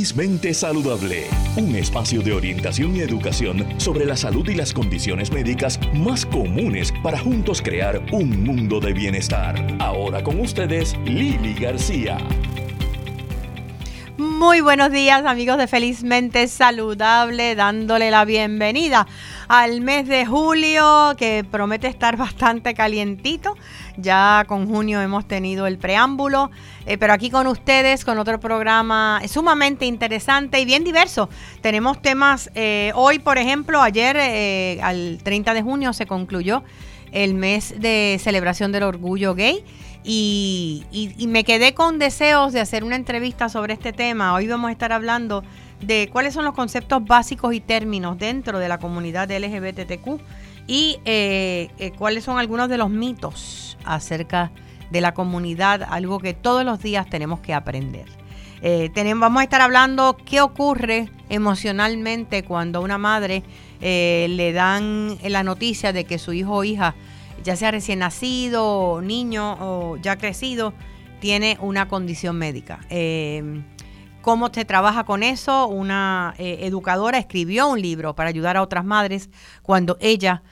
Felizmente Saludable, un espacio de orientación y educación sobre la salud y las condiciones médicas más comunes para juntos crear un mundo de bienestar. Ahora con ustedes, Lili García. Muy buenos días amigos de Felizmente Saludable, dándole la bienvenida al mes de julio que promete estar bastante calientito. Ya con junio hemos tenido el preámbulo, eh, pero aquí con ustedes, con otro programa sumamente interesante y bien diverso. Tenemos temas, eh, hoy por ejemplo, ayer eh, al 30 de junio se concluyó el mes de celebración del orgullo gay. Y, me quedé con deseos de hacer una entrevista sobre este tema. Hoy vamos a estar hablando de cuáles son los conceptos básicos y términos dentro de la comunidad LGBTQ y eh, eh, cuáles son algunos de los mitos acerca de la comunidad, algo que todos los días tenemos que aprender. Eh, vamos a estar hablando qué ocurre emocionalmente cuando una madre le dan la noticia de que su hijo o hija, ya sea recién nacido, niño o ya crecido, tiene una condición médica. ¿Cómo se trabaja con eso? Una educadora escribió un libro para ayudar a otras madres cuando ella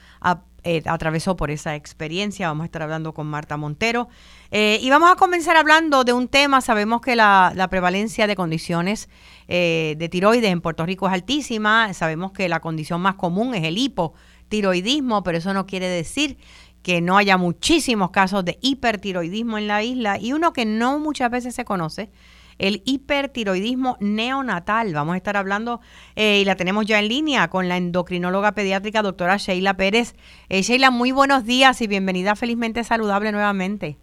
eh, atravesó por esa experiencia. Vamos a estar hablando con Marta Montero. Eh, y vamos a comenzar hablando de un tema. Sabemos que la, prevalencia de condiciones eh, de tiroides en Puerto Rico es altísima. Sabemos que la condición más común es el hipotiroidismo, pero eso no quiere decir que no haya muchísimos casos de hipertiroidismo en la isla. Y uno que no muchas veces se conoce el hipertiroidismo neonatal. Vamos a estar hablando eh, y la tenemos ya en línea con la endocrinóloga pediátrica doctora Sheila Pérez. Eh, Sheila, muy buenos días y bienvenida Felizmente Saludable nuevamente.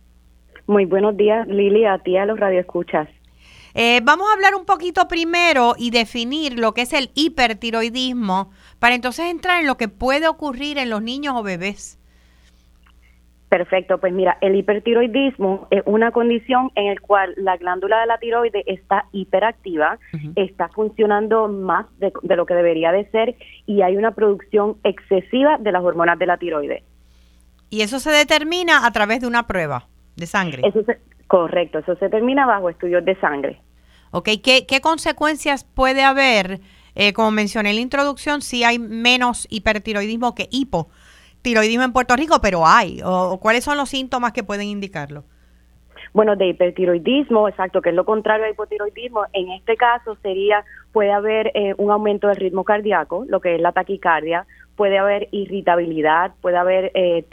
Muy buenos días, Lili, a ti, a los radioescuchas. Eh, vamos a hablar un poquito primero y definir lo que es el hipertiroidismo para entonces entrar en lo que puede ocurrir en los niños o bebés. Perfecto, pues mira, el hipertiroidismo es una condición en la cual la glándula de la tiroide está hiperactiva, está funcionando más de, lo que debería de ser y hay una producción excesiva de las hormonas de la tiroide. Y eso se determina a través de una prueba de sangre. Eso correcto, eso se determina bajo estudios de sangre. Ok, ¿qué, qué consecuencias puede haber? Eh, como mencioné en la introducción, si hay menos hipertiroidismo que hipo tiroidismo en Puerto Rico, pero hay. O, ¿Cuáles son los síntomas que pueden indicarlo? Bueno, de hipertiroidismo, exacto, que es lo contrario a hipotiroidismo, en este caso sería, puede haber eh, un aumento del ritmo cardíaco, lo que es la taquicardia, puede haber irritabilidad, puede haber eh,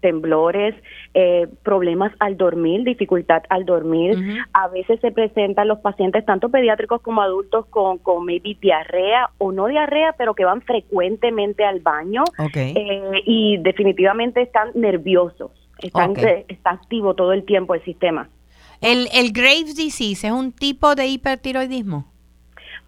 temblores, eh, problemas al dormir, dificultad al dormir. A veces se presentan los pacientes, tanto pediátricos como adultos, con, con maybe diarrea o no diarrea, pero que van frecuentemente al baño eh, y definitivamente están nerviosos, están, está activo todo el tiempo el sistema. ¿El, ¿El Graves disease es un tipo de hipertiroidismo?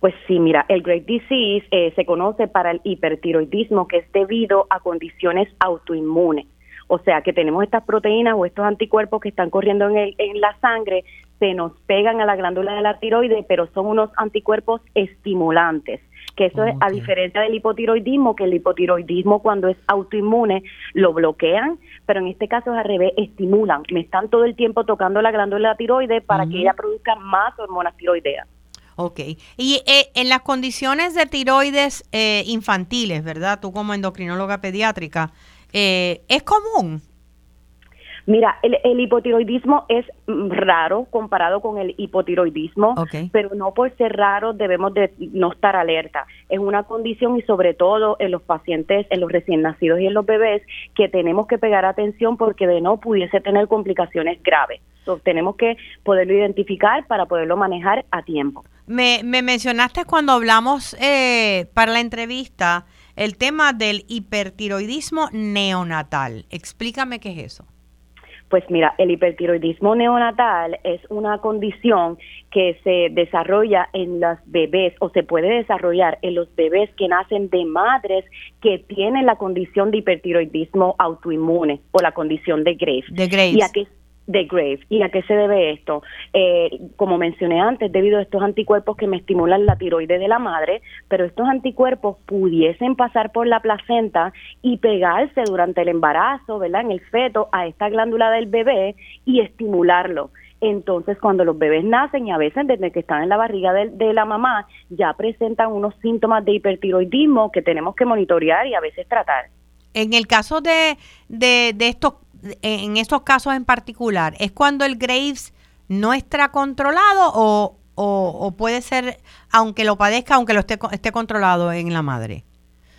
Pues sí, mira, el Great Disease eh, se conoce para el hipertiroidismo que es debido a condiciones autoinmunes. O sea, que tenemos estas proteínas o estos anticuerpos que están corriendo en, el, en la sangre, se nos pegan a la glándula de la tiroide, pero son unos anticuerpos estimulantes que eso es a diferencia del hipotiroidismo, que el hipotiroidismo cuando es autoinmune lo bloquean, pero en este caso es al revés, estimulan, me están todo el tiempo tocando la glándula de la tiroide para que ella produzca más hormonas tiroideas. Ok. Y eh, en las condiciones de tiroides eh, infantiles, ¿verdad? Tú como endocrinóloga pediátrica, eh, ¿es común? Mira, el, hipotiroidismo es mm, raro comparado con el hipotiroidismo, pero no por ser raro debemos de no estar alerta. Es una condición y sobre todo en los pacientes, en los recién nacidos y en los bebés, que tenemos que pegar atención porque de no pudiese tener complicaciones graves. tenemos que poderlo identificar para poderlo manejar a tiempo. Me, mencionaste cuando hablamos eh, para la entrevista el tema del hipertiroidismo neonatal. Explícame qué es eso. Pues mira, el hipertiroidismo neonatal es una condición que se desarrolla en los bebés o se puede desarrollar en los bebés que nacen de madres que tienen la condición de hipertiroidismo autoinmune o la condición de Graves. De Graves de Grave. ¿Y a qué se debe esto? Eh, como mencioné antes, debido a estos anticuerpos que me estimulan la tiroide de la madre, pero estos anticuerpos pudiesen pasar por la placenta y pegarse durante el embarazo, ¿verdad? En el feto a esta glándula del bebé y estimularlo. Entonces, cuando los bebés nacen y a veces desde que están en la barriga de, la mamá, ya presentan unos síntomas de hipertiroidismo que tenemos que monitorear y a veces tratar. En el caso de, de, de estos, en estos casos en particular, ¿es cuando el Graves no está controlado o, o, puede ser, aunque lo padezca, aunque lo esté, esté controlado en la madre?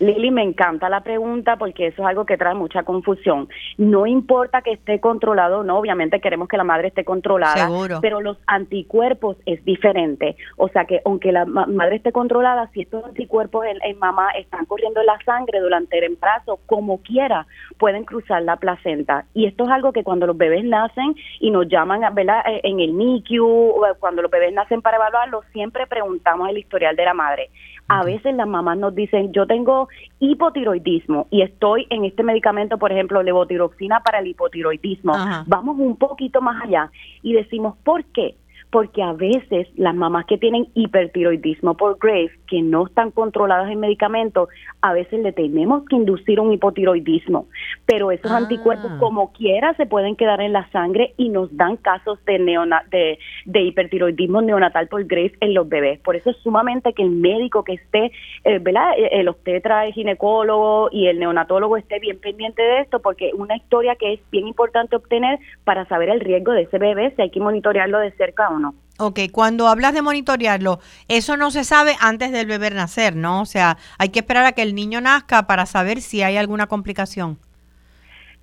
Lili, me encanta la pregunta porque eso es algo que trae mucha confusión. No importa que esté controlado o no, obviamente queremos que la madre esté controlada, pero los anticuerpos es diferente. O sea que aunque la madre esté controlada, si estos anticuerpos en, mamá están corriendo en la sangre durante el embarazo, como quiera, pueden cruzar la placenta. Y esto es algo que cuando los bebés nacen y nos llaman ¿verdad? Eh, en el NICU, cuando los bebés nacen para evaluarlo, siempre preguntamos el historial de la madre. A veces las mamás nos dicen, yo tengo hipotiroidismo y estoy en este medicamento, por ejemplo, levotiroxina para el hipotiroidismo. Vamos un poquito más allá y decimos, ¿por qué? Porque a veces las mamás que tienen hipertiroidismo por Graves, que no están controladas en medicamentos, a veces le tenemos que inducir un hipotiroidismo, pero esos ah. anticuerpos como quiera se pueden quedar en la sangre y nos dan casos de, neona, de, hipertiroidismo neonatal por Graves en los bebés. Por eso es sumamente que el médico que esté, eh, ¿verdad? Eh, el obstetra, el ginecólogo y el neonatólogo esté bien pendiente de esto, porque es una historia que es bien importante obtener para saber el riesgo de ese bebé, si hay que monitorearlo de cerca o no. Ok, cuando hablas de monitorearlo, eso no se sabe antes del bebé nacer, ¿no? O sea, hay que esperar a que el niño nazca para saber si hay alguna complicación.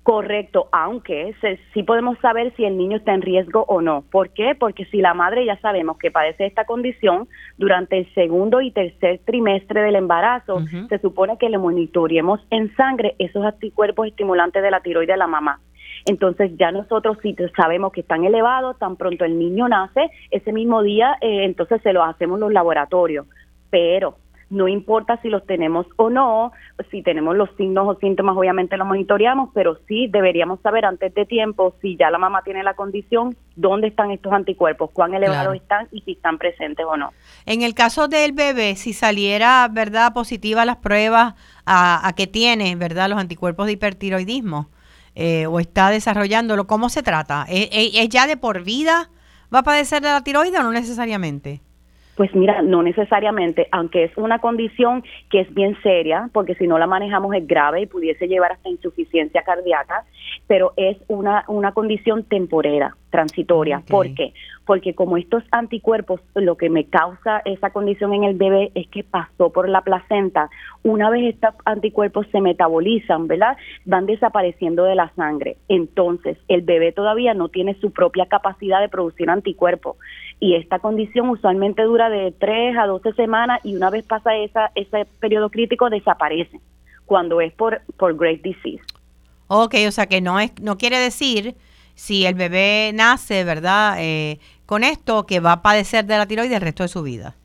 Correcto, aunque sí podemos saber si el niño está en riesgo o no. ¿Por qué? Porque si la madre ya sabemos que padece esta condición durante el segundo y tercer trimestre del embarazo, se supone que le monitoreemos en sangre esos anticuerpos estimulantes de la tiroide de la mamá. Entonces ya nosotros si sabemos que están elevados, tan pronto el niño nace, ese mismo día eh, entonces se los hacemos en los laboratorios. Pero no importa si los tenemos o no, si tenemos los signos o síntomas, obviamente los monitoreamos, pero sí deberíamos saber antes de tiempo si ya la mamá tiene la condición, dónde están estos anticuerpos, cuán elevados están y si están presentes o no. En el caso del bebé, si saliera, ¿verdad?, positiva las pruebas a, a que tiene, ¿verdad?, los anticuerpos de hipertiroidismo, eh, o está desarrollándolo, ¿cómo se trata? ¿Es, ¿Es, ya de por vida? ¿Va a padecer de la tiroide o no necesariamente? Pues mira, no necesariamente, aunque es una condición que es bien seria, porque si no la manejamos es grave y pudiese llevar hasta insuficiencia cardíaca, pero es una, una condición temporera, transitoria. ¿Por qué? Porque como estos anticuerpos, lo que me causa esa condición en el bebé es que pasó por la placenta. Una vez estos anticuerpos se metabolizan, ¿verdad? Van desapareciendo de la sangre. Entonces, el bebé todavía no tiene su propia capacidad de producir anticuerpos. Y esta condición usualmente dura de 3 a 12 semanas y una vez pasa esa, ese periodo crítico desaparece cuando es por, por disease. Ok, o sea que no es, no quiere decir si el bebé nace, ¿verdad? Eh, con esto que va a padecer de la tiroides el resto de su vida.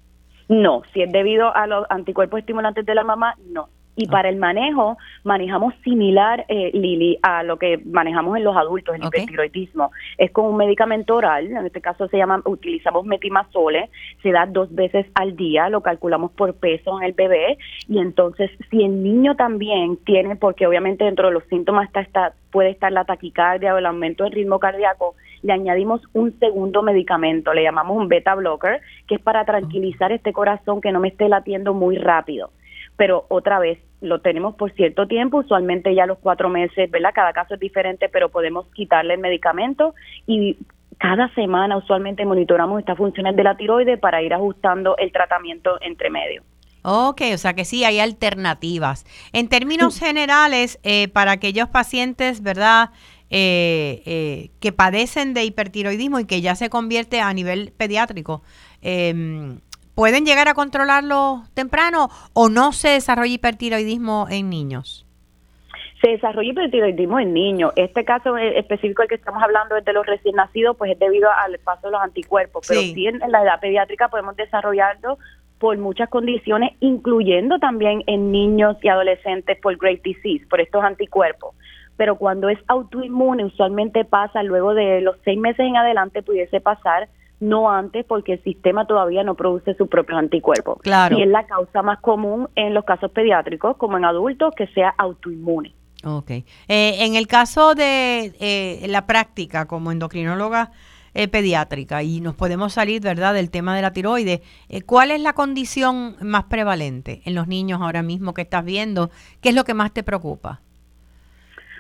No, si es debido a los anticuerpos estimulantes de la mamá, no. Y para el manejo, manejamos similar, eh, Lili, a lo que manejamos en los adultos, el hipertiroidismo. Es con un medicamento oral, en este caso se llama, utilizamos metimazole, se da dos veces al día, lo calculamos por peso en el bebé, y entonces si el niño también tiene, porque obviamente dentro de los síntomas está, está puede estar la taquicardia o el aumento del ritmo cardíaco, le añadimos un segundo medicamento, le llamamos un beta blocker, que es para tranquilizar este corazón que no me esté latiendo muy rápido pero otra vez lo tenemos por cierto tiempo, usualmente ya los cuatro meses, ¿verdad? Cada caso es diferente, pero podemos quitarle el medicamento y cada semana usualmente monitoramos estas funciones de la tiroide para ir ajustando el tratamiento entre medio. Ok, o sea que sí, hay alternativas. En términos generales, eh, para aquellos pacientes, ¿verdad? Eh, eh, que padecen de hipertiroidismo y que ya se convierte a nivel pediátrico, eh, ¿Pueden llegar a controlarlo temprano o no se desarrolla hipertiroidismo en niños? Se desarrolla hipertiroidismo en niños. Este caso específico del que estamos hablando es de los recién nacidos, pues es debido al paso de los anticuerpos. Pero sí, en la edad pediátrica podemos desarrollarlo por muchas condiciones, incluyendo también en niños y adolescentes por Great Disease, por estos anticuerpos. Pero cuando es autoinmune, usualmente pasa luego de los seis meses en adelante, pudiese pasar no antes porque el sistema todavía no produce su propio anticuerpo. Claro. Y es la causa más común en los casos pediátricos como en adultos que sea autoinmune. Ok. Eh, en el caso de eh, la práctica como endocrinóloga, eh, pediátrica y nos podemos salir, ¿verdad?, del tema de la tiroides. Eh, ¿Cuál es la condición más prevalente en los niños ahora mismo que estás viendo? ¿Qué es lo que más te preocupa?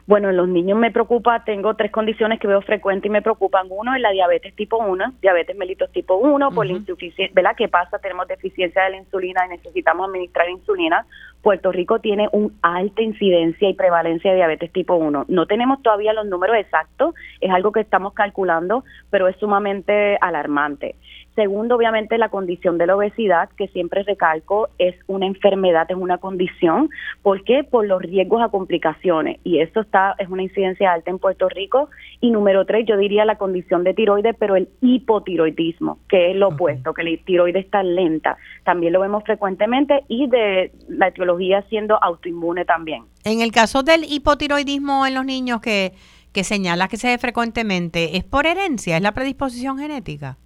Bueno, en los niños me preocupa, tengo tres condiciones que veo frecuentes y me preocupan. Uno es la diabetes tipo 1, diabetes mellitus tipo 1, por la insuficiencia, ¿verdad? ¿Qué pasa? Tenemos deficiencia de la insulina y necesitamos administrar insulina. Puerto Rico tiene una alta incidencia y prevalencia de diabetes tipo 1. No tenemos todavía los números exactos, es algo que estamos calculando, pero es sumamente alarmante. Segundo, obviamente, la condición de la obesidad, que siempre recalco, es una enfermedad, es una condición. ¿Por qué? Por los riesgos a complicaciones. Y esto está, es una incidencia alta en Puerto Rico. Y número tres, yo diría la condición de tiroides, pero el hipotiroidismo, que es lo opuesto, que la tiroides está lenta. También lo vemos frecuentemente y de la etiología siendo autoinmune también. En el caso del hipotiroidismo en los niños que, que señala que se ve frecuentemente, ¿es por herencia? ¿Es la predisposición genética?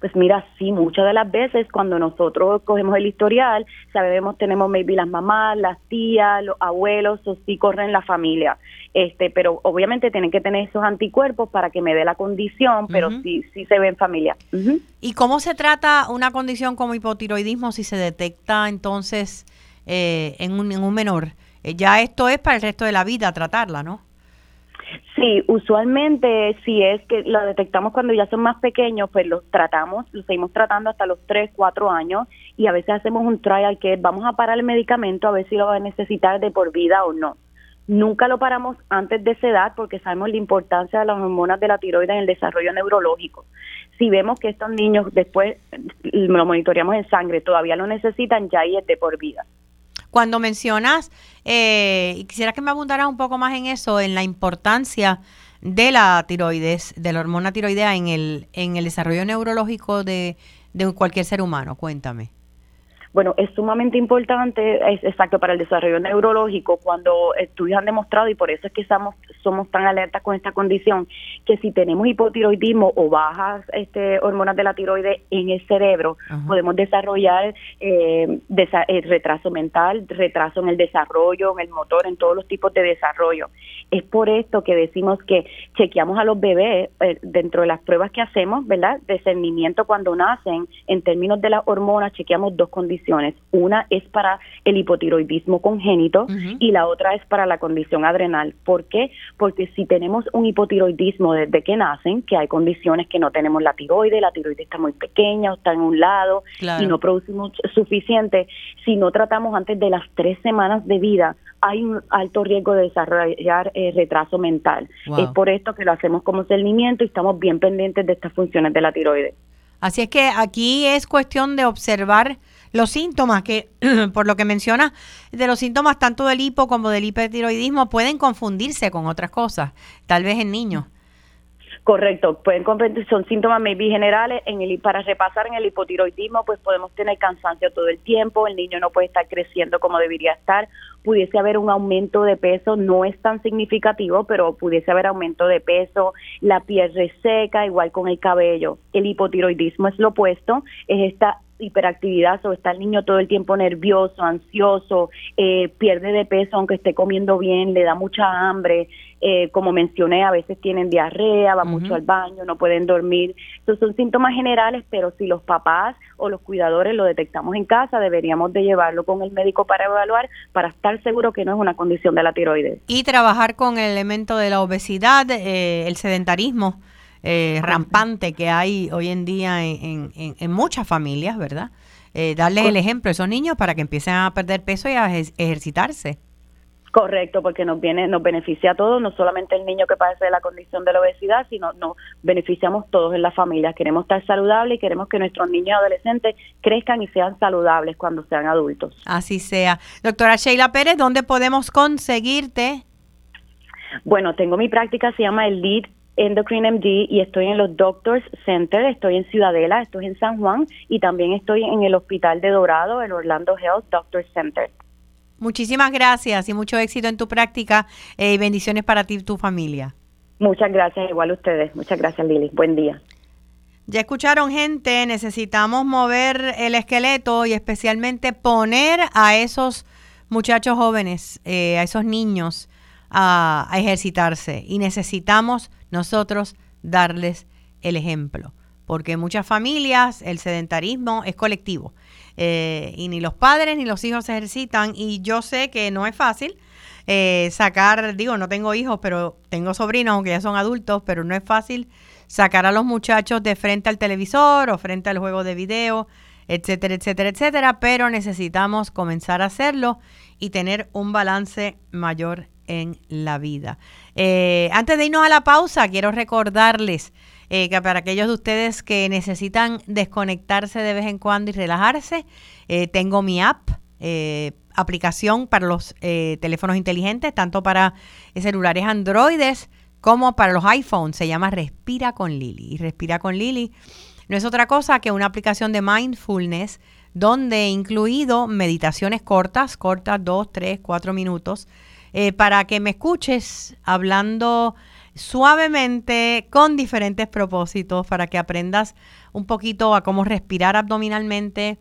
Pues mira, sí, muchas de las veces cuando nosotros cogemos el historial, sabemos, tenemos maybe las mamás, las tías, los abuelos, o sí corren la familia. Este, pero obviamente tienen que tener esos anticuerpos para que me dé la condición, pero sí, sí se ve en familia. ¿Y cómo se trata una condición como hipotiroidismo si se detecta entonces eh, en, un, en un menor? Eh, ya esto es para el resto de la vida tratarla, ¿no? Sí, usualmente si es que lo detectamos cuando ya son más pequeños, pues los tratamos, los seguimos tratando hasta los 3, 4 años y a veces hacemos un trial que vamos a parar el medicamento a ver si lo va a necesitar de por vida o no. Nunca lo paramos antes de esa edad porque sabemos la importancia de las hormonas de la tiroides en el desarrollo neurológico. Si vemos que estos niños después lo monitoreamos en sangre, todavía lo necesitan, ya ahí es de por vida. Cuando mencionas, eh, y quisiera que me abundaras un poco más en eso, en la importancia de la tiroides, de la hormona tiroidea en el, en el desarrollo neurológico de, de cualquier ser humano. Cuéntame. Bueno, es sumamente importante, es exacto, para el desarrollo neurológico, cuando estudios han demostrado, y por eso es que estamos, somos tan alertas con esta condición, que si tenemos hipotiroidismo o bajas este, hormonas de la tiroides en el cerebro, podemos desarrollar eh, eh, retraso mental, retraso en el desarrollo, en el motor, en todos los tipos de desarrollo. Es por esto que decimos que chequeamos a los bebés eh, dentro de las pruebas que hacemos, ¿verdad? Discernimiento cuando nacen, en términos de las hormonas, chequeamos dos condiciones una es para el hipotiroidismo congénito y la otra es para la condición adrenal. ¿Por qué? Porque si tenemos un hipotiroidismo desde que nacen, que hay condiciones que no tenemos la tiroide, la tiroide está muy pequeña o está en un lado y no producimos suficiente, si no tratamos antes de las tres semanas de vida, hay un alto riesgo de desarrollar eh, retraso mental. Es por esto que lo hacemos como cernimiento y estamos bien pendientes de estas funciones de la tiroide. Así es que aquí es cuestión de observar los síntomas que, por lo que menciona, de los síntomas tanto del hipo como del hipertiroidismo pueden confundirse con otras cosas, tal vez en niños. Correcto, pueden confundir, son síntomas maybe generales. En el, para repasar en el hipotiroidismo, pues podemos tener cansancio todo el tiempo, el niño no puede estar creciendo como debería estar, pudiese haber un aumento de peso, no es tan significativo, pero pudiese haber aumento de peso, la piel reseca, igual con el cabello. El hipotiroidismo es lo opuesto, es esta hiperactividad, o está el niño todo el tiempo nervioso, ansioso, eh, pierde de peso aunque esté comiendo bien, le da mucha hambre, eh, como mencioné, a veces tienen diarrea, va mucho al baño, no pueden dormir. Estos son síntomas generales, pero si los papás o los cuidadores lo detectamos en casa, deberíamos de llevarlo con el médico para evaluar, para estar seguro que no es una condición de la tiroides. Y trabajar con el elemento de la obesidad, eh, el sedentarismo eh, rampante que hay hoy en día en, en, muchas familias, ¿verdad? Eh, darle el ejemplo a esos niños para que empiecen a perder peso y a ejercitarse. Correcto, porque nos viene, nos beneficia a todos, no solamente el niño que padece de la condición de la obesidad, sino nos beneficiamos todos en la familia. Queremos estar saludables y queremos que nuestros niños y adolescentes crezcan y sean saludables cuando sean adultos. Así sea. Doctora Sheila Pérez, ¿dónde podemos conseguirte? Bueno, tengo mi práctica, se llama el LEAD Endocrine MD y estoy en los Doctors Center, estoy en Ciudadela, estoy en San Juan y también estoy en el Hospital de Dorado, el Orlando Health Doctors Center. Muchísimas gracias y mucho éxito en tu práctica eh, y bendiciones para ti y tu familia. Muchas gracias, igual a ustedes. Muchas gracias, Lili. Buen día. Ya escucharon gente, necesitamos mover el esqueleto y especialmente poner a esos muchachos jóvenes, eh, a esos niños a, ejercitarse. Y necesitamos nosotros darles el ejemplo, porque en muchas familias el sedentarismo es colectivo. Eh, y ni los padres ni los hijos se ejercitan. Y yo sé que no es fácil. Eh, sacar, digo, no tengo hijos, pero tengo sobrinos, aunque ya son adultos, pero no es fácil sacar a los muchachos de frente al televisor o frente al juego de video, etcétera, etcétera, etcétera, pero necesitamos comenzar a hacerlo y tener un balance mayor en la vida. Eh, antes de irnos a la pausa, quiero recordarles eh, que para aquellos de ustedes que necesitan desconectarse de vez en cuando y relajarse, eh, tengo mi app, aplicación para los teléfonos inteligentes, tanto para celulares androides como para los iPhones. Se llama Respira con Lili. Y Respira con Lili no es otra cosa que una aplicación de mindfulness donde he incluido meditaciones cortas, cortas, dos, tres, cuatro minutos, eh, para que me escuches hablando suavemente con diferentes propósitos, para que aprendas un poquito a cómo respirar abdominalmente,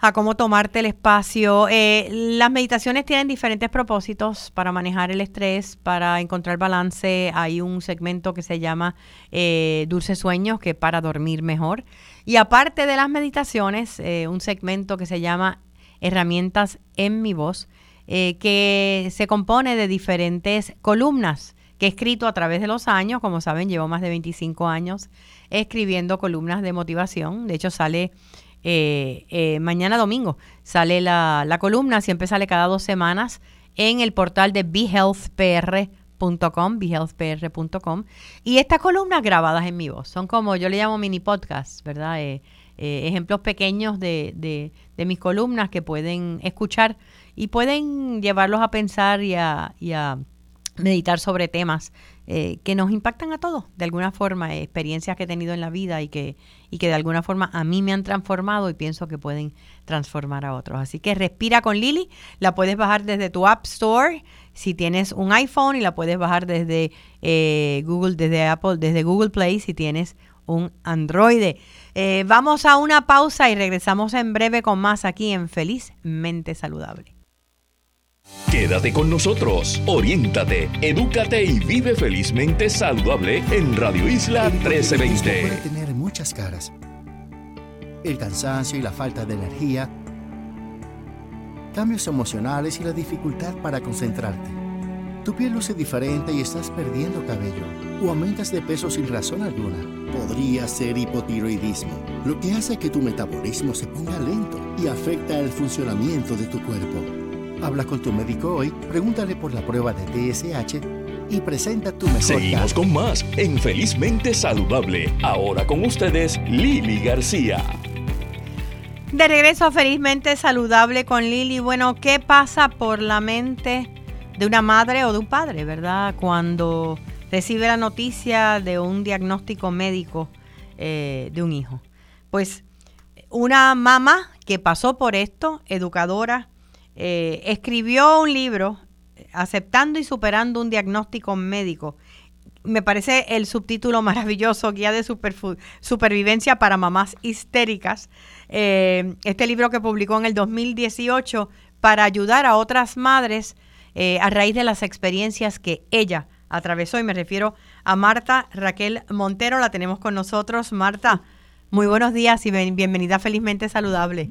a cómo tomarte el espacio. Eh, las meditaciones tienen diferentes propósitos para manejar el estrés, para encontrar balance. Hay un segmento que se llama eh, Dulces Sueños, que para dormir mejor. Y aparte de las meditaciones, eh, un segmento que se llama Herramientas en mi voz, que se compone de diferentes columnas que he escrito a través de los años. Como saben, llevo más de 25 años escribiendo columnas de motivación. De hecho, sale eh, eh, mañana domingo sale la, columna, siempre sale cada dos semanas en el portal de behealthpr.com, behealthpr.com. Y estas columnas grabadas en mi voz, son como yo le llamo mini podcasts, ¿verdad? Eh, ejemplos pequeños de, de, de, mis columnas que pueden escuchar y pueden llevarlos a pensar y a, meditar sobre temas eh, que nos impactan a todos, de alguna forma, experiencias que he tenido en la vida y que, y que de alguna forma a mí me han transformado y pienso que pueden transformar a otros. Así que respira con Lili, la puedes bajar desde tu App Store si tienes un iPhone y la puedes bajar desde eh, Google, desde Apple, desde Google Play si tienes un Android. Eh, vamos a una pausa y regresamos en breve con más aquí en Felizmente Saludable. Quédate con nosotros, oriéntate, edúcate y vive felizmente saludable en Radio Isla 1320. Puede tener muchas caras. El cansancio y la falta de energía, cambios emocionales y la dificultad para concentrarte. Tu piel luce diferente y estás perdiendo cabello o aumentas de peso sin razón alguna. Podría ser hipotiroidismo, lo que hace que tu metabolismo se ponga lento y afecta el funcionamiento de tu cuerpo. Habla con tu médico hoy, pregúntale por la prueba de TSH y presenta tu mejor Seguimos con más en Felizmente Saludable. Ahora con ustedes, Lili García. De regreso a Felizmente Saludable con Lili. Bueno, ¿qué pasa por la mente de una madre o de un padre, verdad? Cuando recibe la noticia de un diagnóstico médico eh, de un hijo. Pues una mamá que pasó por esto, educadora, eh, escribió un libro aceptando y superando un diagnóstico médico. Me parece el subtítulo maravilloso, Guía de Supervivencia para Mamás Histéricas. Eh, este libro que publicó en el 2018 para ayudar a otras madres eh, a raíz de las experiencias que ella atravesó. Y me refiero a Marta Raquel Montero, la tenemos con nosotros. Marta, muy buenos días y bienvenida Felizmente Saludable.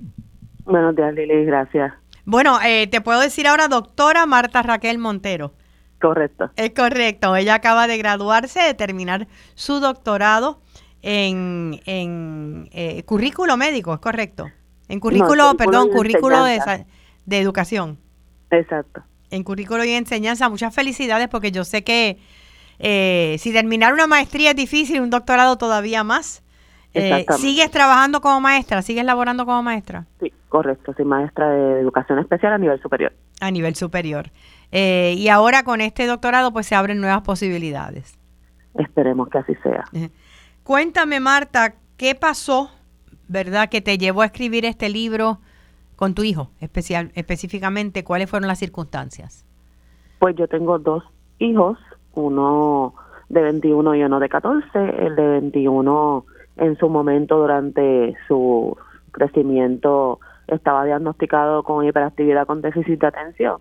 Buenos días, Lili, gracias. Bueno, eh, te puedo decir ahora doctora Marta Raquel Montero. Correcto. Es correcto. Ella acaba de graduarse, de terminar su doctorado en, en eh, currículo médico, ¿es correcto? En currículo, perdón, currículo de, de, educación. Exacto. En currículo y enseñanza. Muchas felicidades porque yo sé que eh, si terminar una maestría es difícil, un doctorado todavía más. Eh, ¿Sigues trabajando como maestra? ¿Sigues laborando como maestra? Sí, correcto. Soy maestra de educación especial a nivel superior. A nivel superior. Eh, y ahora con este doctorado pues se abren nuevas posibilidades. Esperemos que así sea. Cuéntame, Marta, ¿qué pasó, verdad, que te llevó a escribir este libro con tu hijo, especial, específicamente? ¿Cuáles fueron las circunstancias? Pues yo tengo dos hijos, uno de 21 y uno de 14. El de 21 en su momento durante su crecimiento estaba diagnosticado con hiperactividad con déficit de atención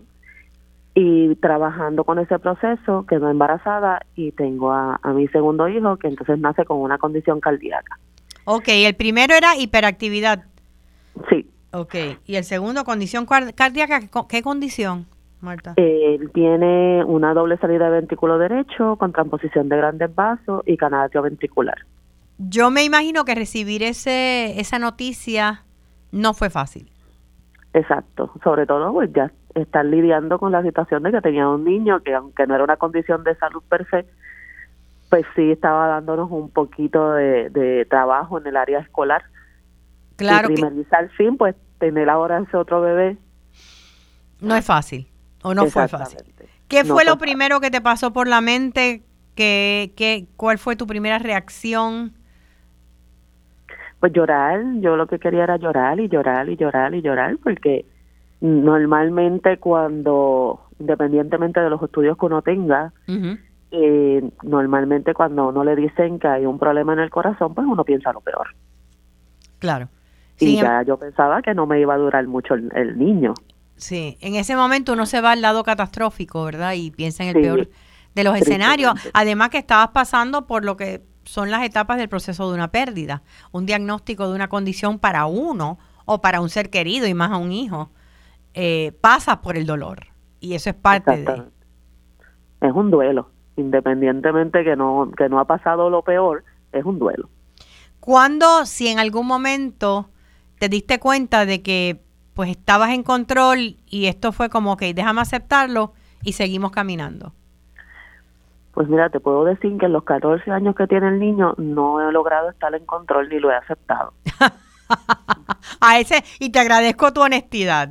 y trabajando con ese proceso quedó embarazada y tengo a, a mi segundo hijo que entonces nace con una condición cardíaca. Ok, el primero era hiperactividad. Sí, Ok, y el segundo, condición car- cardíaca, ¿qué, co- qué condición, Marta? él tiene una doble salida de ventrículo derecho con transposición de grandes vasos y canal atrioventricular. Yo me imagino que recibir ese, esa noticia no fue fácil. Exacto, sobre todo pues ya estar lidiando con la situación de que tenía un niño que aunque no era una condición de salud per se, pues sí estaba dándonos un poquito de, de trabajo en el área escolar. Claro y primerizar al fin, pues tener ahora ese otro bebé. no es fácil, o no fue fácil. ¿Qué No fue lo primero que te pasó por la mente? ¿Qué, qué, ¿Cuál fue tu primera reacción? Pues llorar, yo lo que quería era llorar y llorar y llorar y llorar, porque normalmente cuando, independientemente de los estudios que uno tenga, eh, normalmente cuando uno le dicen que hay un problema en el corazón, pues uno piensa lo peor. Claro. Y Sin em- ya yo pensaba que no me iba a durar mucho el, el niño. Sí, en ese momento uno se va al lado catastrófico, ¿verdad? Y piensa en el Sí, peor de los escenarios. Además que estabas pasando por lo que son las etapas del proceso de una pérdida. Un diagnóstico de una condición para uno o para un ser querido y más a un hijo. Eh, pasa por el dolor. Y eso es parte de... Es un duelo, independientemente que no que no ha pasado lo peor, es un duelo. ¿Cuándo, si en algún momento te diste cuenta de que pues estabas en control y esto fue como que déjame aceptarlo y seguimos caminando? Pues mira, te puedo decir que en los 14 años que tiene el niño no he logrado estar en control ni lo he aceptado. a ese y te agradezco tu honestidad.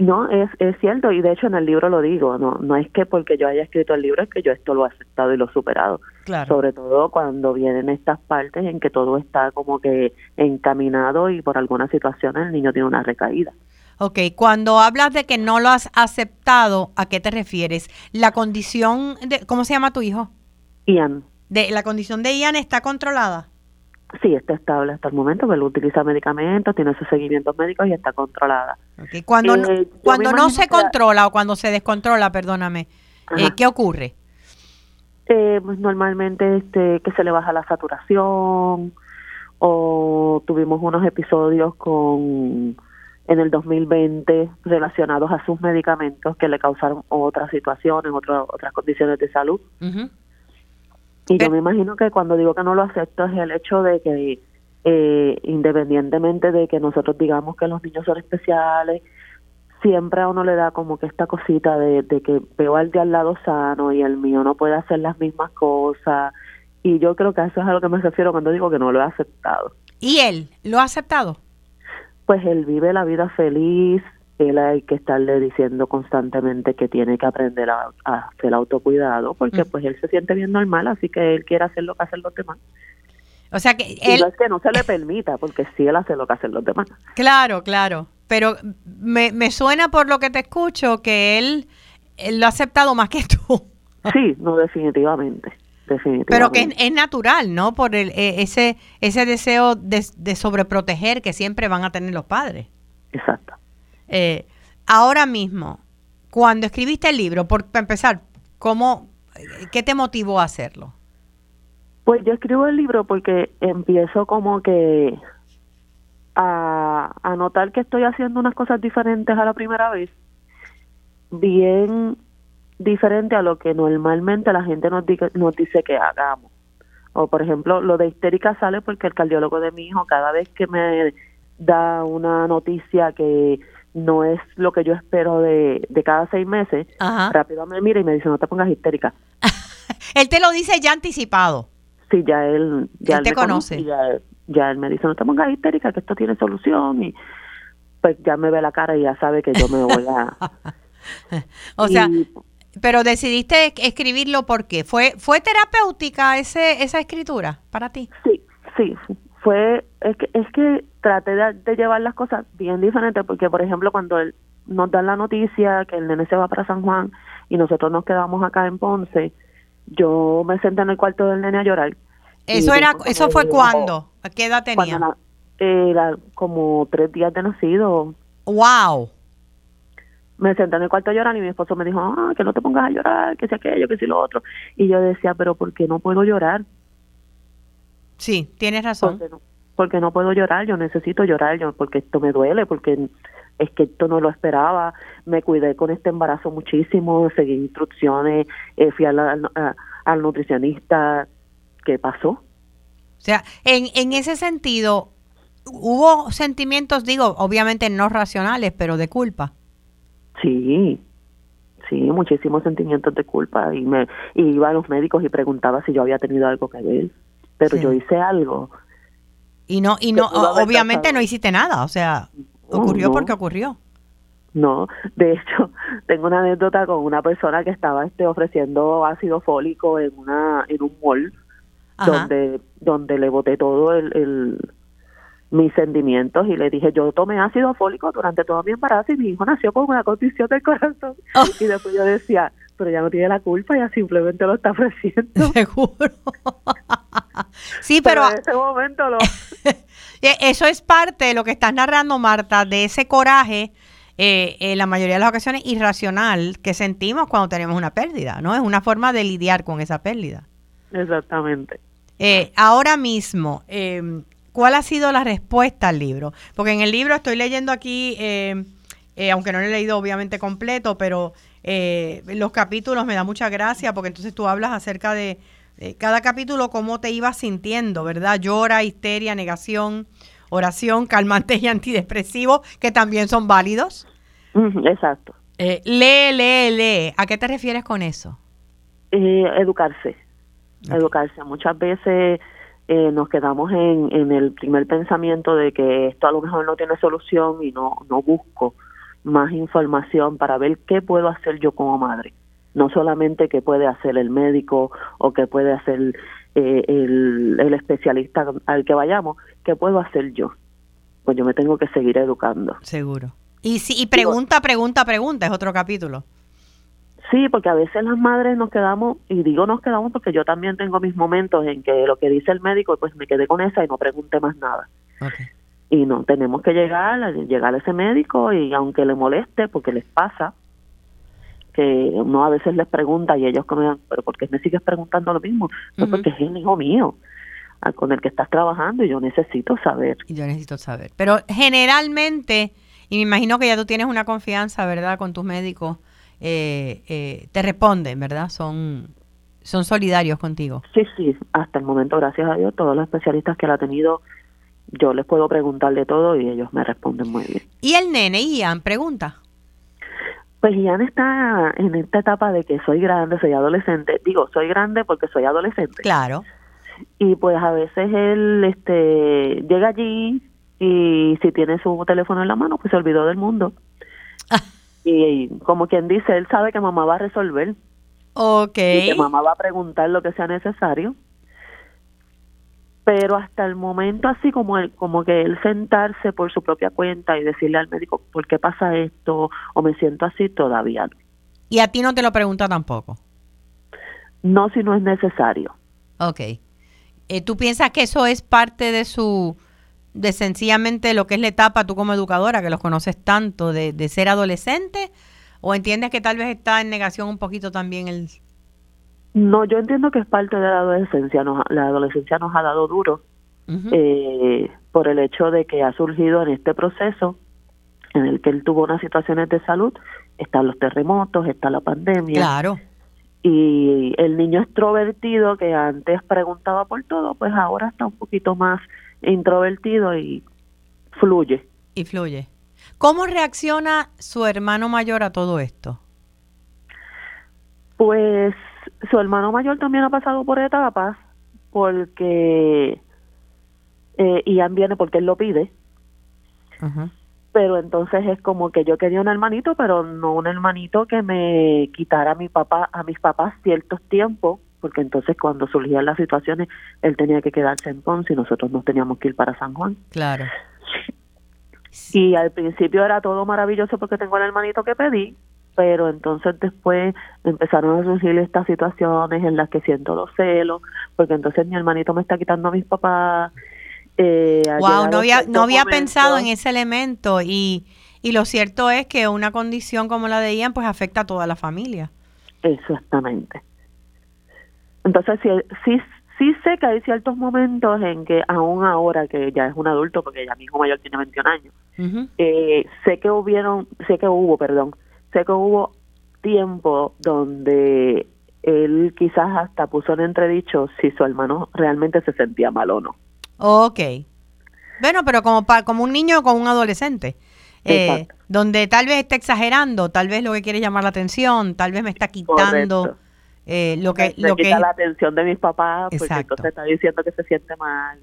No, es, es cierto y de hecho en el libro lo digo, no no es que porque yo haya escrito el libro es que yo esto lo he aceptado y lo he superado. Claro. Sobre todo cuando vienen estas partes en que todo está como que encaminado y por alguna situación el niño tiene una recaída. Ok, cuando hablas de que no lo has aceptado, ¿a qué te refieres? La condición de, ¿cómo se llama tu hijo? Ian, De la condición de Ian está controlada. sí, está estable hasta el momento, que él utiliza medicamentos, tiene sus seguimientos médicos y está controlada. Ok, Cuando, no- Eh, cuando no se la- controla o cuando se descontrola, perdóname, eh. ¿qué ocurre? Eh, pues normalmente este que se le baja la saturación o tuvimos unos episodios con en el 2020 relacionados a sus medicamentos que le causaron otras situaciones, otras otras condiciones de salud. Y yo me imagino que cuando digo que no lo acepto es el hecho de que eh, independientemente de que nosotros digamos que los niños son especiales, siempre a uno le da como que esta cosita de, de que veo al de al lado sano y el mío no puede hacer las mismas cosas. Y yo creo que a eso es a lo que me refiero cuando digo que no lo he aceptado. ¿Y él lo ha aceptado? Pues él vive la vida feliz, él hay que estarle diciendo constantemente que tiene que aprender a, a hacer autocuidado, porque Mm. pues él se siente bien normal, así que él quiere hacer lo que hacen los demás. O sea que Y él, no es que no se le permita, porque sí él hace lo que hacen los demás. claro, claro, pero me, me suena por lo que te escucho que él, él lo ha aceptado más que tú. Sí, no, definitivamente, definitivamente. Pero que es, es natural, ¿no? Por el, eh, ese, ese deseo de, de sobreproteger que siempre van a tener los padres. Exacto. Eh, ahora mismo, cuando escribiste el libro, por para empezar, ¿cómo, ¿qué te motivó a hacerlo? Pues yo escribo el libro porque empiezo como que a, a notar que estoy haciendo unas cosas diferentes a la primera vez, bien diferente a lo que normalmente la gente nos, dice, nos dice que hagamos. O por ejemplo, lo de histérica sale porque el cardiólogo de mi hijo cada vez que me da una noticia que no es lo que yo espero de, de cada seis meses, Ajá. rápido me mira y me dice, no te pongas histérica. Él te lo dice ya anticipado. Sí, ya él, ya Él te conoce. ya, ya él me dice, no te pongas histérica, que esto tiene solución. Y pues ya me ve la cara y ya sabe que yo me voy a... O sea, y, pero decidiste es- escribirlo porque fue fue terapéutica ese esa escritura para ti. sí, sí, fue... Es que, es que traté de, de llevar las cosas bien diferentes porque, por ejemplo, cuando él nos dan la noticia que el nene se va para San Juan y nosotros nos quedamos acá en Ponce, yo me senté en el cuarto del nene a llorar. Eso era eso fue cuándo? ¿A qué edad Cuando tenía? era como tres días de nacido, Wow. Me senté en el cuarto a llorar y mi esposo me dijo, ah, que no te pongas a llorar, que sea aquello, que sea lo otro. Y yo decía, pero ¿por qué no puedo llorar? Sí, tienes razón. Porque no, porque no puedo llorar, yo necesito llorar, yo, porque esto me duele, porque es que esto no lo esperaba, me cuidé con este embarazo muchísimo, seguí instrucciones, eh, fui al, al nutricionista, ¿qué pasó? O sea, en, en ese sentido, hubo sentimientos, digo, obviamente no racionales, pero de culpa. Sí, sí, muchísimos sentimientos de culpa. Y me iba a los médicos y preguntaba si yo había tenido algo que ver, pero yo hice algo. Y no y no obviamente no hiciste nada, o sea, ocurrió porque ocurrió. No, de hecho, tengo una anécdota con una persona que estaba este ofreciendo ácido fólico en una en un mall donde donde le boté todo el mis sentimientos y le dije, yo tomé ácido fólico durante todo mi embarazo y mi hijo nació con una condición del corazón. Oh. Y después yo decía, pero ya no tiene la culpa, ya simplemente lo está ofreciendo. Seguro. sí, pero... en ese momento lo... E, eso es parte de lo que estás narrando, Marta, de ese coraje, eh, en la mayoría de las ocasiones irracional que sentimos cuando tenemos una pérdida, ¿no? Es una forma de lidiar con esa pérdida. Exactamente. Eh, ahora mismo, eh, ¿Cuál ha sido la respuesta al libro? Porque en el libro estoy leyendo aquí, eh, eh, aunque no lo he leído obviamente completo, pero eh, los capítulos me da mucha gracia porque entonces tú hablas acerca de cada capítulo, cómo te ibas sintiendo, ¿verdad? Llora, histeria, negación, oración, calmante y antidepresivo, que también son válidos. exacto. lee, lee, lee. ¿A qué te refieres con eso? educarse. Educarse. Muchas veces eh, nos quedamos en, en el primer pensamiento de que esto a lo mejor no tiene solución y no, no busco más información para ver qué puedo hacer yo como madre. No solamente qué puede hacer el médico o qué puede hacer eh, el, el especialista al que vayamos, qué puedo hacer yo. Pues yo me tengo que seguir educando. Seguro. Y, si, y pregunta, pregunta, pregunta, es otro capítulo. Sí, porque a veces las madres nos quedamos, y digo nos quedamos porque yo también tengo mis momentos en que lo que dice el médico, pues me quedé con esa y no pregunté más nada. Y no, tenemos que llegar, llegar a ese médico y aunque le moleste, porque les pasa, que uno a veces les pregunta y ellos como, pero ¿por qué me sigues preguntando lo mismo? No, porque es el hijo mío con el que estás trabajando y yo necesito saber. Y yo necesito saber. Pero generalmente, y me imagino que ya tú tienes una confianza, ¿verdad?, con tus médicos eh, eh, te responden, ¿verdad? Son, son solidarios contigo. Sí, sí, hasta el momento, gracias a Dios, todos los especialistas que él ha tenido, yo les puedo preguntar de todo y ellos me responden muy bien. ¿Y el nene, Ian? Pregunta. Pues Ian está en esta etapa de que soy grande, soy adolescente. Digo, soy grande porque soy adolescente. Claro. Y pues a veces él este, llega allí y si tiene su teléfono en la mano, pues se olvidó del mundo. Y, como quien dice, él sabe que mamá va a resolver. Ok. Y que mamá va a preguntar lo que sea necesario. Pero hasta el momento, así como, él, como que él sentarse por su propia cuenta y decirle al médico, ¿por qué pasa esto? O me siento así, todavía no. ¿Y a ti no te lo pregunta tampoco? No, si no es necesario. Ok. Eh, ¿Tú piensas que eso es parte de su de sencillamente lo que es la etapa tú como educadora, que los conoces tanto, de, de ser adolescente? ¿O entiendes que tal vez está en negación un poquito también el...? No, yo entiendo que es parte de la adolescencia. Nos, la adolescencia nos ha dado duro eh, por el hecho de que ha surgido en este proceso en el que él tuvo unas situaciones de salud, están los terremotos, está la pandemia. Claro. Y el niño extrovertido que antes preguntaba por todo, pues ahora está un poquito más introvertido y fluye. Y fluye. ¿Cómo reacciona su hermano mayor a todo esto? Pues su hermano mayor también ha pasado por etapas porque eh, Ian viene porque él lo pide. Pero entonces es como que yo quería un hermanito, pero no un hermanito que me quitara a mi papá, a mis papás ciertos tiempos porque entonces cuando surgían las situaciones, él tenía que quedarse en Ponce y nosotros nos teníamos que ir para San Juan. Claro. Y al principio era todo maravilloso porque tengo el hermanito que pedí, pero entonces después empezaron a surgir estas situaciones en las que siento los celos, porque entonces mi hermanito me está quitando a mis papás. Eh, wow, no había, no había pensado en ese elemento y Y lo cierto es que una condición como la de Ian pues afecta a toda la familia. Exactamente. Entonces, sí, sí, sí sé que hay ciertos momentos en que aún ahora que ya es un adulto, porque ya mi hijo mayor tiene 21 años, eh, sé que hubieron, sé que hubo, perdón, sé que hubo tiempo donde él quizás hasta puso en entredicho si su hermano realmente se sentía mal o no. Ok. Bueno, pero como, como un niño o como un adolescente. Eh, donde tal vez está exagerando, tal vez lo que quiere llamar la atención, tal vez me está quitando eh, lo que... Me, lo quita que la atención de mis papás porque entonces está diciendo que se siente mal.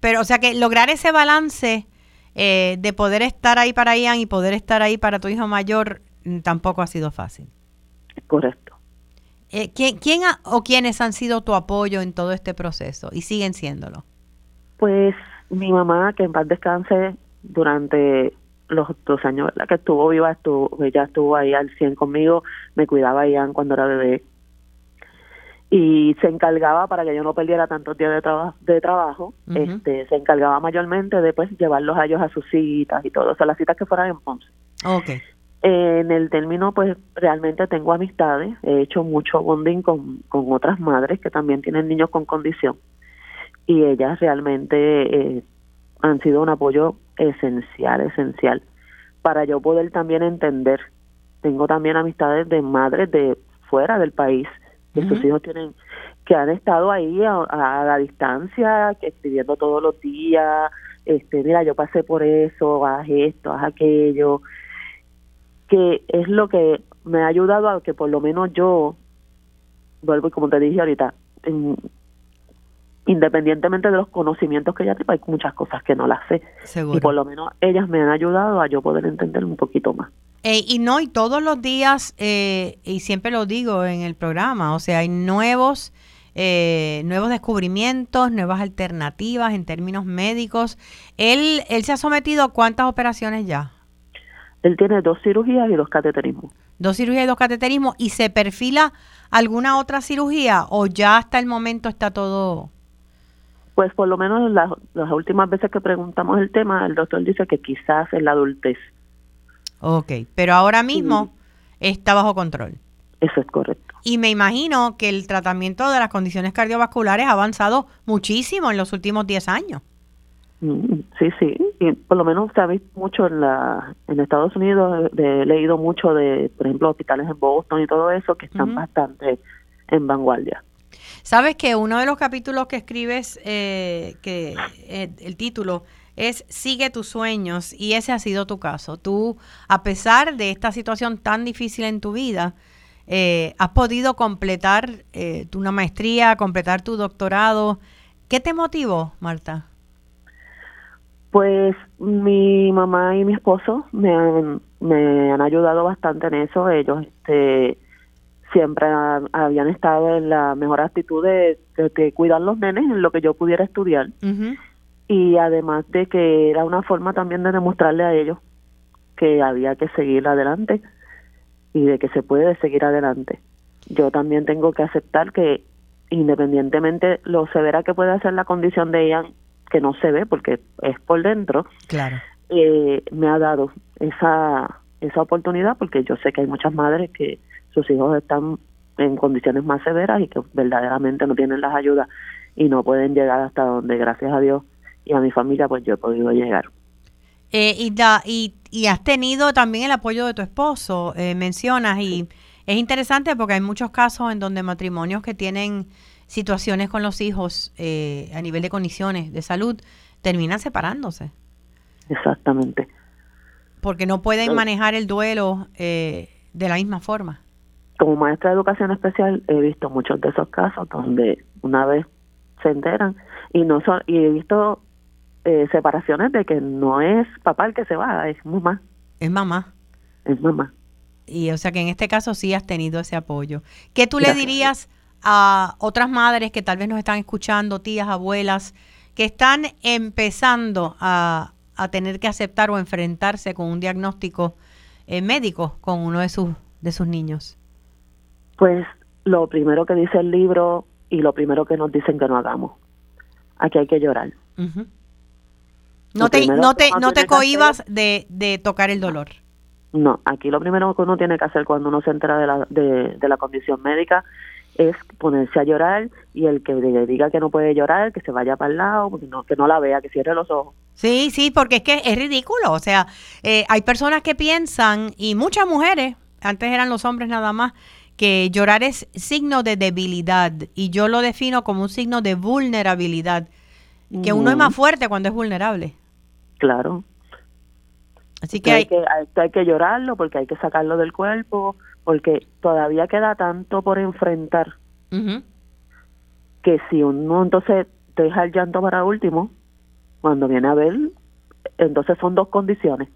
Pero, o sea, que lograr ese balance eh, de poder estar ahí para Ian y poder estar ahí para tu hijo mayor mm, tampoco ha sido fácil. Correcto. Eh, ¿quién, ¿Quién o quiénes han sido tu apoyo en todo este proceso y siguen siéndolo? Pues mi mamá, que en paz descanse, durante los dos años la que estuvo viva, estuvo, ella estuvo ahí al 100 conmigo, me cuidaba Ian cuando era bebé y se encargaba para que yo no perdiera tantos días de, de trabajo, este, se encargaba mayormente de pues llevarlos a ellos a sus citas y todo, o sea, las citas que fueran en Ponce. Okay. En el término, pues realmente tengo amistades, he hecho mucho bonding con, con otras madres que también tienen niños con condición y ellas realmente eh, han sido un apoyo esencial, esencial, para yo poder también entender. Tengo también amistades de madres de fuera del país, que sus hijos tienen, que han estado ahí a, la distancia, que escribiendo todos los días, este, mira, yo pasé por eso, haz esto, haz aquello, que es lo que me ha ayudado a que por lo menos yo, vuelvo y como te dije ahorita, en, independientemente de los conocimientos que ella tengo, hay muchas cosas que no las sé. Y por lo menos ellas me han ayudado a yo poder entender un poquito más. Eh, y no, y todos los días, eh, y siempre lo digo en el programa, o sea, hay nuevos, eh, nuevos descubrimientos, nuevas alternativas en términos médicos. Él, él se ha sometido a cuántas operaciones ya? Él tiene dos cirugías y dos cateterismos. Dos cirugías y dos cateterismos. ¿Y se perfila alguna otra cirugía o ya hasta el momento está todo pues por lo menos las, las últimas veces que preguntamos el tema, el doctor dice que quizás en la adultez. Ok, pero ahora mismo está bajo control. Eso es correcto. Y me imagino que el tratamiento de las condiciones cardiovasculares ha avanzado muchísimo en los últimos 10 años. Mm, sí, sí, y por lo menos se ha visto mucho en la en Estados Unidos, he leído mucho de, por ejemplo, hospitales en Boston y todo eso que están bastante en vanguardia. Sabes que uno de los capítulos que escribes, eh, que eh, el título es Sigue tus sueños y ese ha sido tu caso. Tú, a pesar de esta situación tan difícil en tu vida, eh, has podido completar tu, una maestría, completar tu doctorado. ¿Qué te motivó, Marta? Pues mi mamá y mi esposo me han, me han ayudado bastante en eso. Ellos este, siempre habían estado en la mejor actitud de, cuidar los nenes en lo que yo pudiera estudiar. Y además de que era una forma también de demostrarle a ellos que había que seguir adelante y de que se puede seguir adelante. Yo también tengo que aceptar que independientemente lo severa que puede ser la condición de ella, que no se ve porque es por dentro, claro. Eh, me ha dado esa, esa oportunidad porque yo sé que hay muchas madres que sus hijos están en condiciones más severas y que verdaderamente no tienen las ayudas y no pueden llegar hasta donde, gracias a Dios y a mi familia, pues yo he podido llegar. Eh, y, da, y, y, has tenido también el apoyo de tu esposo, eh, mencionas, y es interesante porque hay muchos casos en donde matrimonios que tienen situaciones con los hijos eh, a nivel de condiciones de salud terminan separándose. Exactamente. Porque no pueden manejar el duelo de la misma forma como maestra de educación especial he visto muchos de esos casos donde una vez se enteran y no son y he visto eh, separaciones de que no es papá el que se va, es mamá. Es mamá. Es mamá. Y o sea que en este caso sí has tenido ese apoyo. ¿Qué tú le dirías a otras madres que tal vez nos están escuchando, tías, abuelas, que están empezando a, a tener que aceptar o enfrentarse con un diagnóstico eh, médico con uno de sus, de sus niños? Pues lo primero que dice el libro y lo primero que nos dicen que no hagamos. Aquí hay que llorar. No te, no te, no te cohibas de, de tocar el dolor. No, aquí lo primero que uno tiene que hacer cuando uno se entera de la, de, de la condición médica es ponerse a llorar y el que le diga que no puede llorar, que se vaya para el lado, porque no, que no la vea, que cierre los ojos. Sí, sí, porque es que es ridículo. O sea, eh, hay personas que piensan, y muchas mujeres, antes eran los hombres nada más, que llorar es signo de debilidad y yo lo defino como un signo de vulnerabilidad, que uno es más fuerte cuando es vulnerable. Claro. Así que hay, hay, que hay, hay que llorarlo porque hay que sacarlo del cuerpo, porque todavía queda tanto por enfrentar que si uno entonces deja el llanto para último, cuando viene a ver, entonces son dos condiciones.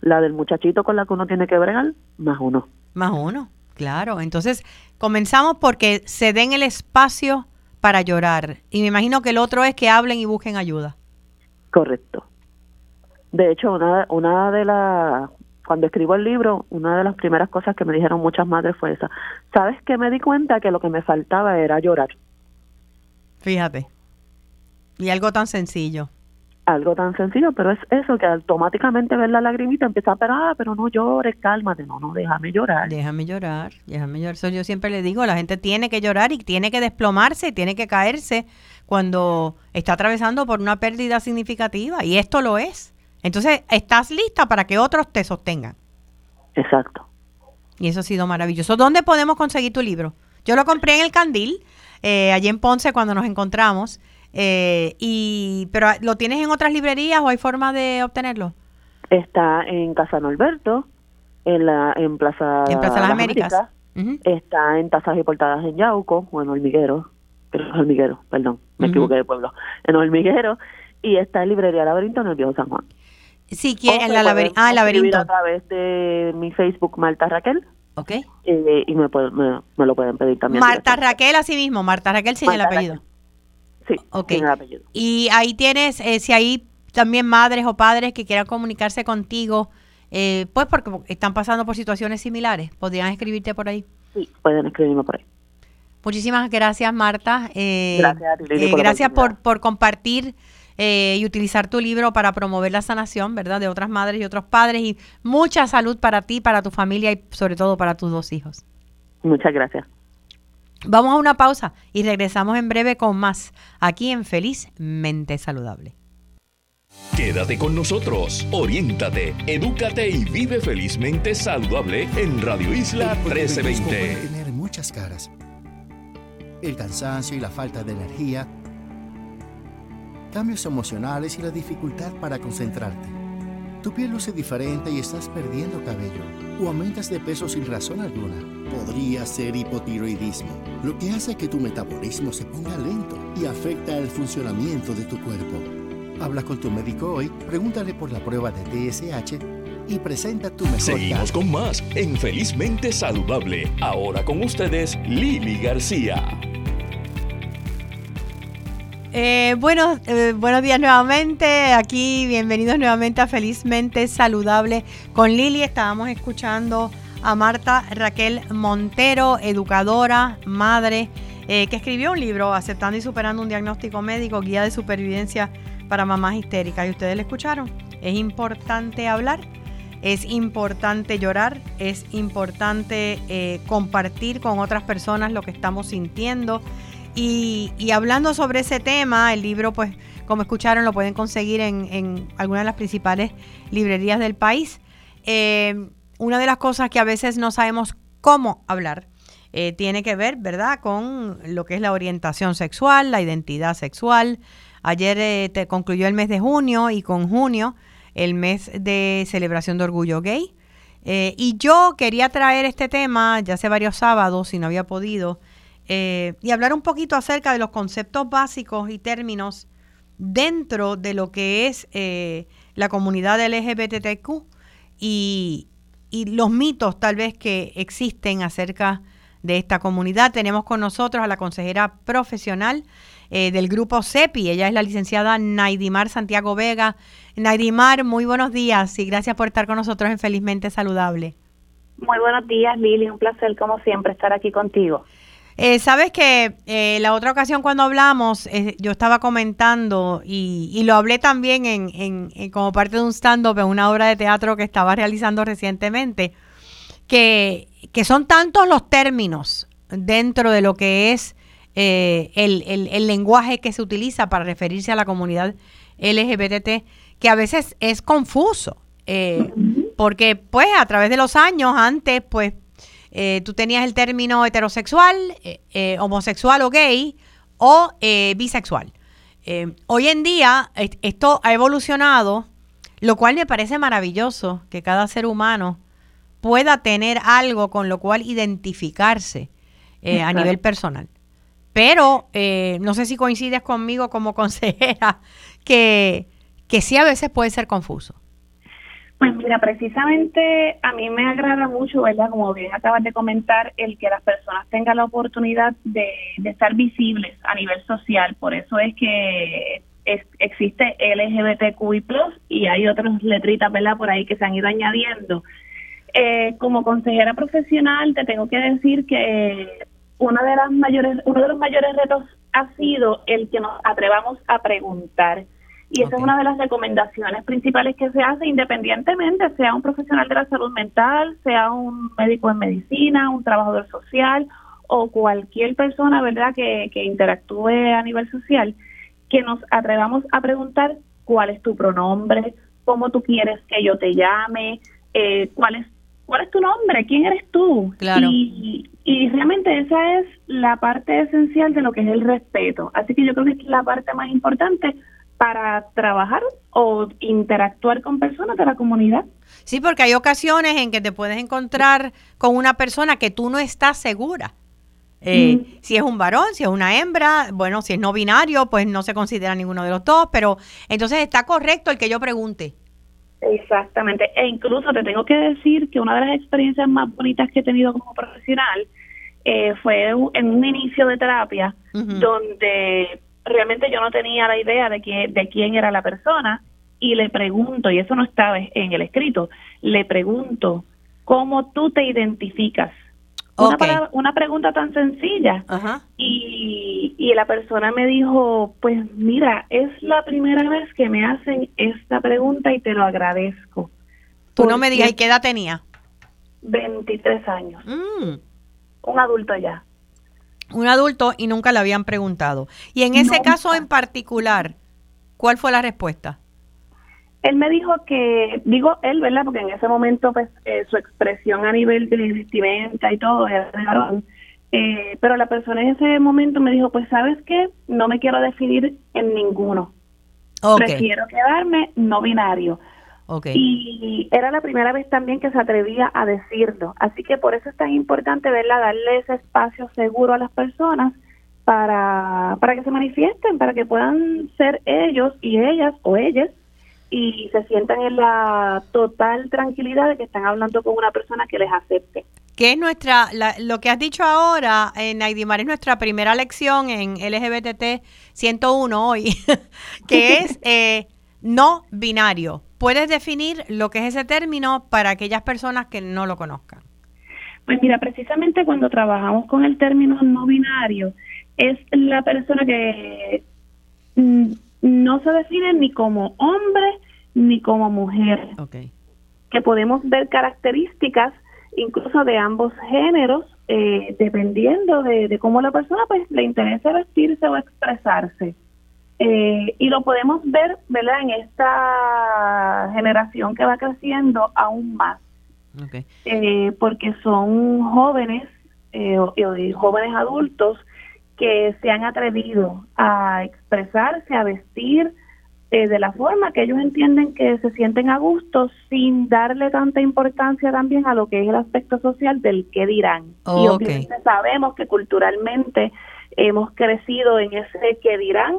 La del muchachito con la que uno tiene que bregar, más uno. Más uno, claro. Entonces, comenzamos porque se den el espacio para llorar. Y me imagino que el otro es que hablen y busquen ayuda. Correcto. De hecho, una, una de las, cuando escribo el libro, una de las primeras cosas que me dijeron muchas madres fue esa. ¿Sabes que Me di cuenta que lo que me faltaba era llorar. Fíjate. Y algo tan sencillo. Algo tan sencillo, pero es eso, que automáticamente ver la lagrimita empieza a pero, ah, pero no llores, cálmate, no, no, déjame llorar. Déjame llorar, déjame llorar. Eso yo siempre le digo, la gente tiene que llorar y tiene que desplomarse tiene que caerse cuando está atravesando por una pérdida significativa. Y esto lo es. Entonces, estás lista para que otros te sostengan. Exacto. Y eso ha sido maravilloso. ¿Dónde podemos conseguir tu libro? Yo lo compré en el Candil, eh, allí en Ponce, cuando nos encontramos. Eh, y Pero ¿lo tienes en otras librerías o hay forma de obtenerlo? Está en Casa Norberto, en la en Plaza, En Plaza Las Américas. Está en Tazas y Portadas en Yauco, o en Hormiguero, que es Hormiguero, perdón, me equivoqué de pueblo, en Hormiguero, y está en Librería Laberinto en el Viejo San Juan. Si O quieren, me la ah, el laberinto. a través de mi Facebook, Marta Raquel, Ok. eh, y me, pueden- me, me lo pueden pedir también. Marta. Raquel, así mismo. Marta Raquel sin el Marta apellido. Sí, Ok. sin el apellido. Y ahí tienes, eh, si hay también madres o padres que quieran comunicarse contigo, eh, pues porque están pasando por situaciones similares, podrían escribirte por ahí. Sí, pueden escribirme por ahí. Muchísimas gracias, Marta. Eh, Gracias a ti, Lili, eh, por gracias por, por compartir eh, y utilizar tu libro para promover la sanación, ¿verdad? De otras madres y otros padres. Y mucha salud para ti, para tu familia y sobre todo para tus dos hijos. Muchas gracias. Vamos a una pausa y regresamos en breve con más aquí en Felizmente Saludable. Quédate con nosotros, oriéntate, edúcate y vive felizmente saludable en Radio Isla El hipotiroidismo puede 1320. tener muchas caras. El cansancio y la falta de energía, cambios emocionales y la dificultad para concentrarte. Tu piel luce diferente y estás perdiendo cabello o aumentas de peso sin razón alguna. Podría ser hipotiroidismo, lo que hace que tu metabolismo se ponga lento y afecta el funcionamiento de tu cuerpo. Habla con tu médico hoy, pregúntale por la prueba de TSH y presenta tu mejor Seguimos con más en Felizmente Saludable. Ahora con ustedes, Lili García. Eh, bueno, eh, buenos días nuevamente. Aquí, bienvenidos nuevamente a Felizmente Saludable con Lili. Estábamos escuchando a Marta Raquel Montero, educadora, madre, eh, que escribió un libro, Aceptando y Superando un Diagnóstico Médico, Guía de Supervivencia para Mamás Histéricas. Y ustedes le escucharon. Es importante hablar, es importante llorar, es importante compartir con otras personas lo que estamos sintiendo. Y, y hablando sobre ese tema, el libro, pues, como escucharon, lo pueden conseguir en, en algunas de las principales librerías del país. Eh, una de las cosas que a veces no sabemos cómo hablar eh, tiene que ver, ¿verdad?, con lo que es la orientación sexual, la identidad sexual. Ayer eh, te concluyó el mes de junio y con junio el mes de celebración de orgullo gay. Eh, y yo quería traer este tema ya hace varios sábados y no había podido, eh, y hablar un poquito acerca de los conceptos básicos y términos dentro de lo que es eh, la comunidad LGBTQ y, y los mitos tal vez que existen acerca de esta comunidad. Tenemos con nosotros a la consejera profesional eh, del grupo CEPI. Ella es la licenciada Naidimar Santiago Vega. Naidimar, muy buenos días y gracias por estar con nosotros en Felizmente Saludable. Muy buenos días, Lili. Un placer, como siempre, estar aquí contigo. Eh, Sabes que eh, la otra ocasión cuando hablamos, eh, yo estaba comentando y, y lo hablé también en, en- en- como parte de un stand-up en una obra de teatro que estaba realizando recientemente, que, que son tantos los términos dentro de lo que es eh, el, el- el lenguaje que se utiliza para referirse a la comunidad LGBT, que a veces es confuso. porque pues a través de los años antes pues eh, tú tenías el término heterosexual, eh, eh, homosexual o gay o bisexual. Hoy en día est- esto ha evolucionado, lo cual me parece maravilloso que cada ser humano pueda tener algo con lo cual identificarse a nivel personal. Pero no sé si coincides conmigo como consejera que, que sí a veces puede ser confuso. Pues mira, precisamente a mí me agrada mucho, ¿verdad? Como bien acabas de comentar, el que las personas tengan la oportunidad de, de estar visibles a nivel social. Por eso es que existe LGBTQI+, y hay otras letritas, ¿verdad? Por ahí que se han ido añadiendo. Eh, como consejera profesional te tengo que decir que una de las mayores, uno de los mayores retos ha sido el que nos atrevamos a preguntar. Y esa es una de las recomendaciones principales que se hace independientemente, sea un profesional de la salud mental, sea un médico en medicina, un trabajador social o cualquier persona, ¿verdad?, que, que interactúe a nivel social, que nos atrevamos a preguntar cuál es tu pronombre, cómo tú quieres que yo te llame, eh, cuál es cuál es tu nombre, quién eres tú. Claro. Y, y realmente esa es la parte esencial de lo que es el respeto. Así que yo creo que es la parte más importante para trabajar o interactuar con personas de la comunidad. Sí, porque hay ocasiones en que te puedes encontrar con una persona que tú no estás segura. Eh, Mm. Si es un varón, si es una hembra, bueno, si es no binario, pues no se considera ninguno de los dos, pero entonces está correcto el que yo pregunte. Exactamente. E incluso te tengo que decir que una de las experiencias más bonitas que he tenido como profesional eh, fue en un inicio de terapia donde realmente yo no tenía la idea de, que, de quién era la persona y le pregunto, y eso no estaba en el escrito, le pregunto, ¿cómo tú te identificas? Una, palabra- una pregunta tan sencilla. Ajá. Y, y la persona me dijo, pues mira, es la primera vez que me hacen esta pregunta y te lo agradezco. Tú no me digas, ¿y qué edad tenía? 23 años, Mm, un adulto ya. Un adulto y nunca le habían preguntado. Y en ese caso en particular, ¿cuál fue la respuesta? Él me dijo que, digo él, ¿verdad? Porque en ese momento, pues, eh, su expresión a nivel de vestimenta y todo era de varón. Eh, pero la persona en ese momento me dijo, pues, ¿sabes qué? No me quiero definir en ninguno. Prefiero quedarme no binario. Y era la primera vez también que se atrevía a decirlo. Así que por eso es tan importante, ¿verdad? Darle ese espacio seguro a las personas para, para que se manifiesten, para que puedan ser ellos y ellas o ellas y se sientan en la total tranquilidad de que están hablando con una persona que les acepte. que es nuestra, la- lo que has dicho ahora, en Naidimar, es nuestra primera lección en LGBT 101 hoy, que es eh, no binario. ¿Puedes definir lo que es ese término para aquellas personas que no lo conozcan? Pues mira, precisamente cuando trabajamos con el término no binario, es la persona que mm, no se define ni como hombre ni como mujer, Ok. que podemos ver características incluso de ambos géneros, eh, dependiendo de, de cómo la persona pues le interesa vestirse o expresarse. Eh, y lo podemos ver, ¿verdad?, en esta generación que va creciendo aún más. Eh, porque son jóvenes eh, jóvenes adultos que se han atrevido a expresarse, a vestir eh, de la forma que ellos entienden que se sienten a gusto sin darle tanta importancia también a lo que es el aspecto social del qué dirán. Y obviamente sabemos que culturalmente hemos crecido en ese qué dirán,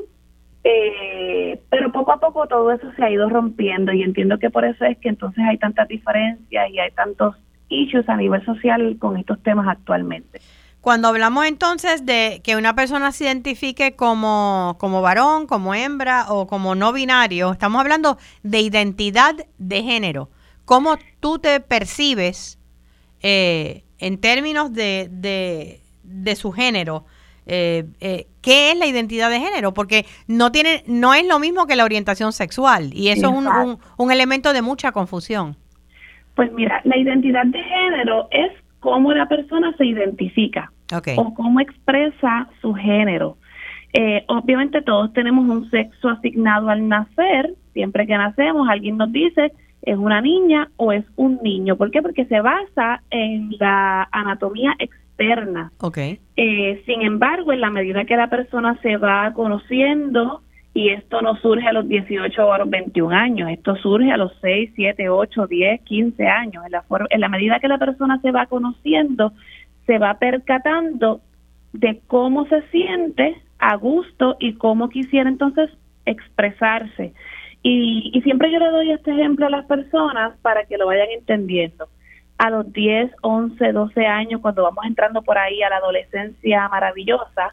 eh, pero poco a poco todo eso se ha ido rompiendo y entiendo que por eso es que entonces hay tantas diferencias y hay tantos issues a nivel social con estos temas actualmente. Cuando hablamos entonces de que una persona se identifique como, como varón, como hembra o como no binario, estamos hablando de identidad de género. ¿Cómo tú te percibes eh, en términos de, de, de su género, eh, eh, ¿qué es la identidad de género? Porque no tiene, no es lo mismo que la orientación sexual y eso es un, un, elemento de mucha confusión. Pues mira, la identidad de género es cómo la persona se identifica o cómo expresa su género. Eh, obviamente todos tenemos un sexo asignado al nacer, siempre que nacemos alguien nos dice es una niña o es un niño. ¿Por qué? Porque se basa en la anatomía externa. Okay. Eh, sin embargo, en la medida que la persona se va conociendo, y esto no surge a los 18 o a los 21 años, esto surge a los 6, 7, 8, 10, 15 años. En la, en la medida que la persona se va conociendo, se va percatando de cómo se siente a gusto y cómo quisiera entonces expresarse. Y, y siempre yo le doy este ejemplo a las personas para que lo vayan entendiendo a los 10, 11, 12 años, cuando vamos entrando por ahí a la adolescencia maravillosa,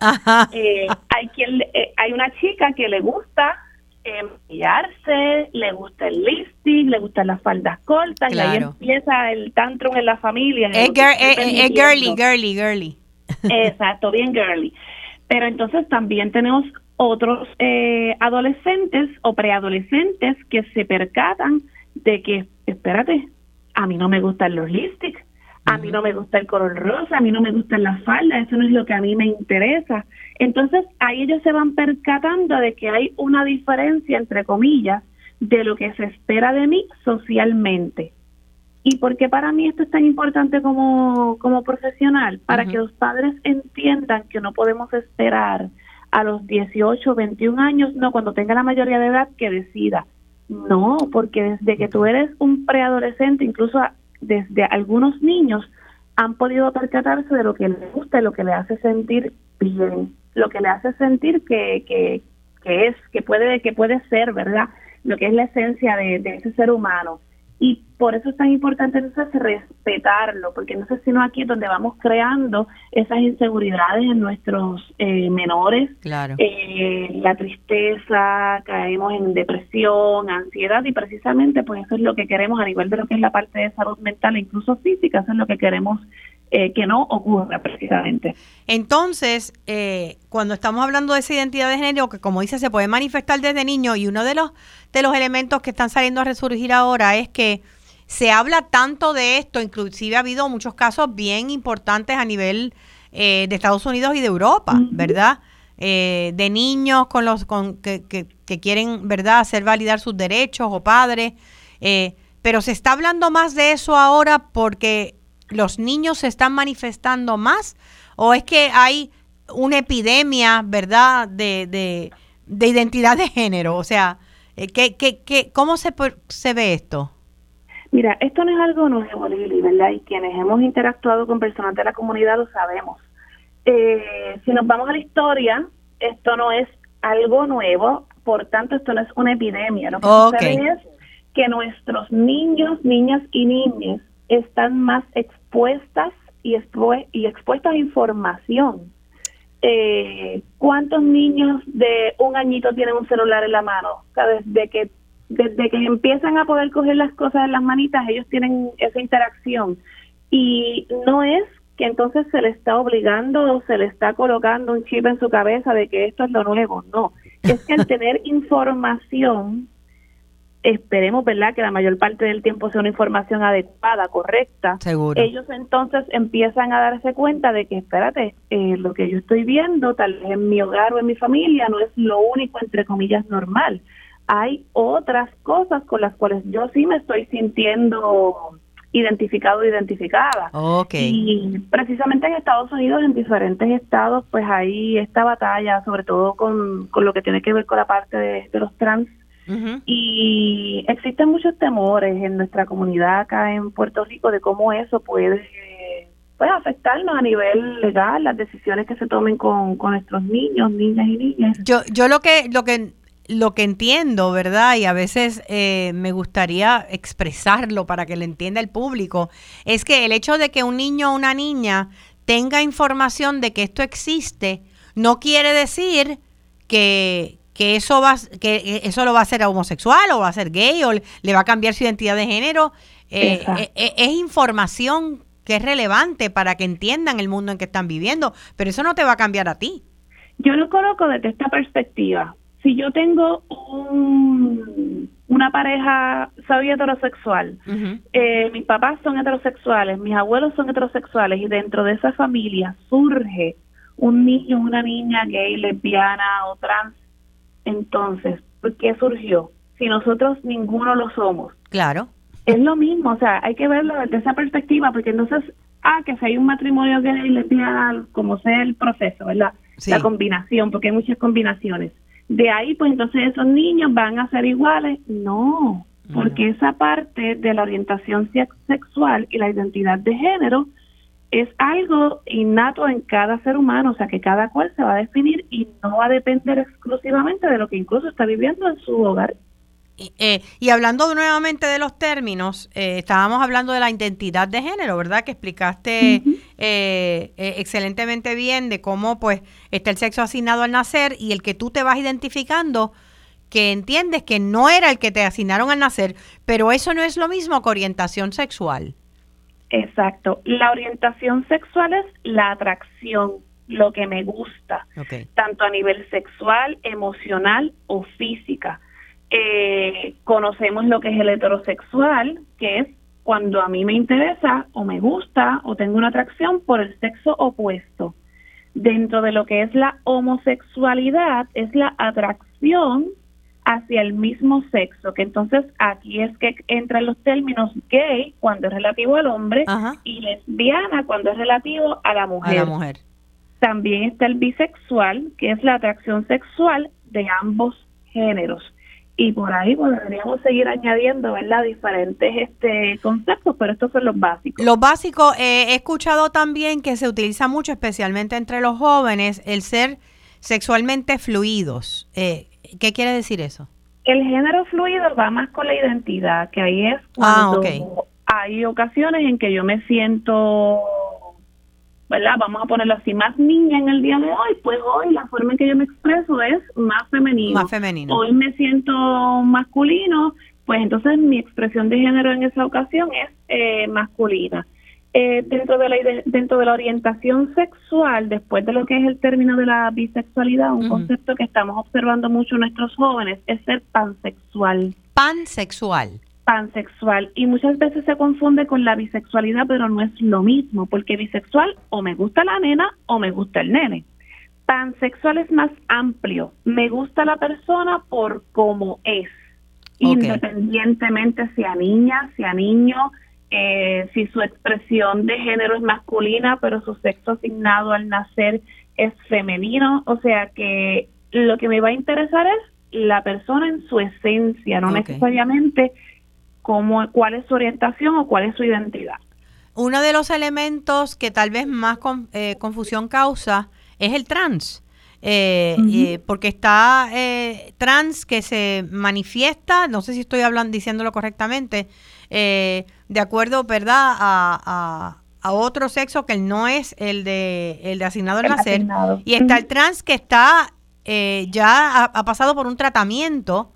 eh, hay quien eh, hay una chica que le gusta eh, le gusta el lipstick, le gustan las faldas cortas y ahí empieza el tantrum en la familia. Es, girly, girly, girly. Exacto, bien girly. Pero entonces también tenemos otros eh, adolescentes o preadolescentes que se percatan de que, espérate, a mí no me gustan los lipsticks, a mí no me gusta el color rosa, a mí no me gustan las faldas, eso no es lo que a mí me interesa. Entonces ahí ellos se van percatando de que hay una diferencia, entre comillas, de lo que se espera de mí socialmente. ¿Y por qué para mí esto es tan importante como, como profesional? Para que los padres entiendan que no podemos esperar a los 18, 21 años, no, cuando tenga la mayoría de edad, que decida. No, porque desde que tú eres un preadolescente, incluso desde algunos niños han podido percatarse de lo que les gusta y lo que le hace sentir bien, lo que le hace sentir que, que, que es, que puede, que puede ser, ¿verdad? Lo que es la esencia de, de ese ser humano. Y por eso es tan importante entonces respetarlo, porque no sé si no aquí es donde vamos creando esas inseguridades en nuestros eh, menores, claro. Eh, la tristeza, caemos en depresión, ansiedad y precisamente pues eso es lo que queremos a nivel de lo que es la parte de salud mental e incluso física, eso es lo que queremos eh, que no ocurra precisamente. Entonces, cuando estamos hablando de esa identidad de género, que como dice, se puede manifestar desde niño, y uno de los, de los elementos que están saliendo a resurgir ahora es que se habla tanto de esto, inclusive ha habido muchos casos bien importantes a nivel eh, de Estados Unidos y de Europa, ¿verdad? Eh, de niños con los con, que, que, quieren, ¿verdad?, hacer validar sus derechos o padres. Eh, pero se está hablando más de eso ahora porque los niños se están manifestando más o es que hay una epidemia, ¿verdad?, de, de, de identidad de género. O sea, ¿qué, qué, qué, ¿cómo se, se ve esto? Mira, esto no es algo nuevo, Lili, ¿verdad? Y quienes hemos interactuado con personas de la comunidad lo sabemos. Eh, si nos vamos a la historia, esto no es algo nuevo, por tanto, esto no es una epidemia. Lo que sucede es que nuestros niños, niñas y niñas están más expuestas y, y expuestas a información. Eh, ¿Cuántos niños de un añito tienen un celular en la mano? O sea, desde que desde que empiezan a poder coger las cosas en las manitas, ellos tienen esa interacción. Y no es que entonces se le está obligando o se le está colocando un chip en su cabeza de que esto es lo nuevo, no. Es que al tener información, esperemos, ¿verdad?, que la mayor parte del tiempo sea una información adecuada, correcta. Seguro. Ellos entonces empiezan a darse cuenta de que, espérate, eh, lo que yo estoy viendo, tal vez en mi hogar o en mi familia, no es lo único, entre comillas, normal hay otras cosas con las cuales yo sí me estoy sintiendo identificado o identificada. Y precisamente en Estados Unidos, en diferentes estados, pues hay esta batalla, sobre todo con, con lo que tiene que ver con la parte de, los trans. Y existen muchos temores en nuestra comunidad acá en Puerto Rico de cómo eso puede pues afectarnos a nivel legal, las decisiones que se tomen con, con nuestros niños, niñas y niñas. Yo, yo lo que, lo que lo que entiendo, ¿verdad? Y a veces eh, me gustaría expresarlo para que lo entienda el público, es que el hecho de que un niño o una niña tenga información de que esto existe, no quiere decir que, que eso va que eso lo va a hacer homosexual o va a ser gay o le va a cambiar su identidad de género. Eh, eh, es información que es relevante para que entiendan el mundo en que están viviendo, pero eso no te va a cambiar a ti. Yo lo coloco desde esta perspectiva. Si yo tengo un, una pareja, soy heterosexual, eh, mis papás son heterosexuales, mis abuelos son heterosexuales y dentro de esa familia surge un niño, una niña gay, lesbiana o trans, entonces, ¿por qué surgió? Si nosotros ninguno lo somos. Claro. Es lo mismo, o sea, hay que verlo desde esa perspectiva, porque entonces, ah, que si hay un matrimonio gay, lesbiana, como sea el proceso, ¿verdad? La combinación, porque hay muchas combinaciones. De ahí, pues entonces esos niños van a ser iguales. No, porque esa parte de la orientación sexual y la identidad de género es algo innato en cada ser humano, o sea que cada cual se va a definir y no va a depender exclusivamente de lo que incluso está viviendo en su hogar. Eh, y hablando nuevamente de los términos, eh, estábamos hablando de la identidad de género, ¿verdad? Que explicaste eh, excelentemente bien de cómo pues está el sexo asignado al nacer y el que tú te vas identificando, que entiendes que no era el que te asignaron al nacer, pero eso no es lo mismo que orientación sexual. Exacto. La orientación sexual es la atracción, lo que me gusta, tanto a nivel sexual, emocional o física. Eh, conocemos lo que es el heterosexual, que es cuando a mí me interesa o me gusta o tengo una atracción por el sexo opuesto. Dentro de lo que es la homosexualidad es la atracción hacia el mismo sexo, que entonces aquí es que entran los términos gay cuando es relativo al hombre y lesbiana cuando es relativo a la mujer. A la mujer. También está el bisexual, que es la atracción sexual de ambos géneros. Y por ahí podríamos seguir añadiendo, ¿verdad? Diferentes este, conceptos, pero estos son los básicos. Los básicos, eh, he escuchado también que se utiliza mucho, especialmente entre los jóvenes, el ser sexualmente fluidos. Eh, ¿Qué quiere decir eso? El género fluido va más con la identidad, que ahí es ah, cuando hay ocasiones en que yo me siento, ¿verdad? Vamos a ponerlo así, más niña en el día de hoy, pues hoy la forma en que yo me expreso es más femenino. Más femenino. Hoy me siento masculino, pues entonces mi expresión de género en esa ocasión es eh, masculina. Eh, dentro de la dentro de la orientación sexual, después de lo que es el término de la bisexualidad, un concepto que estamos observando mucho en nuestros jóvenes es ser pansexual. Pansexual. Pansexual. Y muchas veces se confunde con la bisexualidad, pero no es lo mismo, porque bisexual o me gusta la nena o me gusta el nene. Pansexual es más amplio. Me gusta la persona por cómo es, independientemente sea niña, sea niño, eh, si su expresión de género es masculina, pero su sexo asignado al nacer es femenino. O sea que lo que me va a interesar es la persona en su esencia, no necesariamente cómo, cuál es su orientación o cuál es su identidad. Uno de los elementos que tal vez más eh, confusión causa es el trans. Eh, eh, porque está trans que se manifiesta, no sé si estoy hablando diciéndolo correctamente, eh, de acuerdo, ¿verdad?, a, a, otro sexo que no es el de, el de asignado al nacer. Y está el trans que está, eh, ya ha, pasado por un tratamiento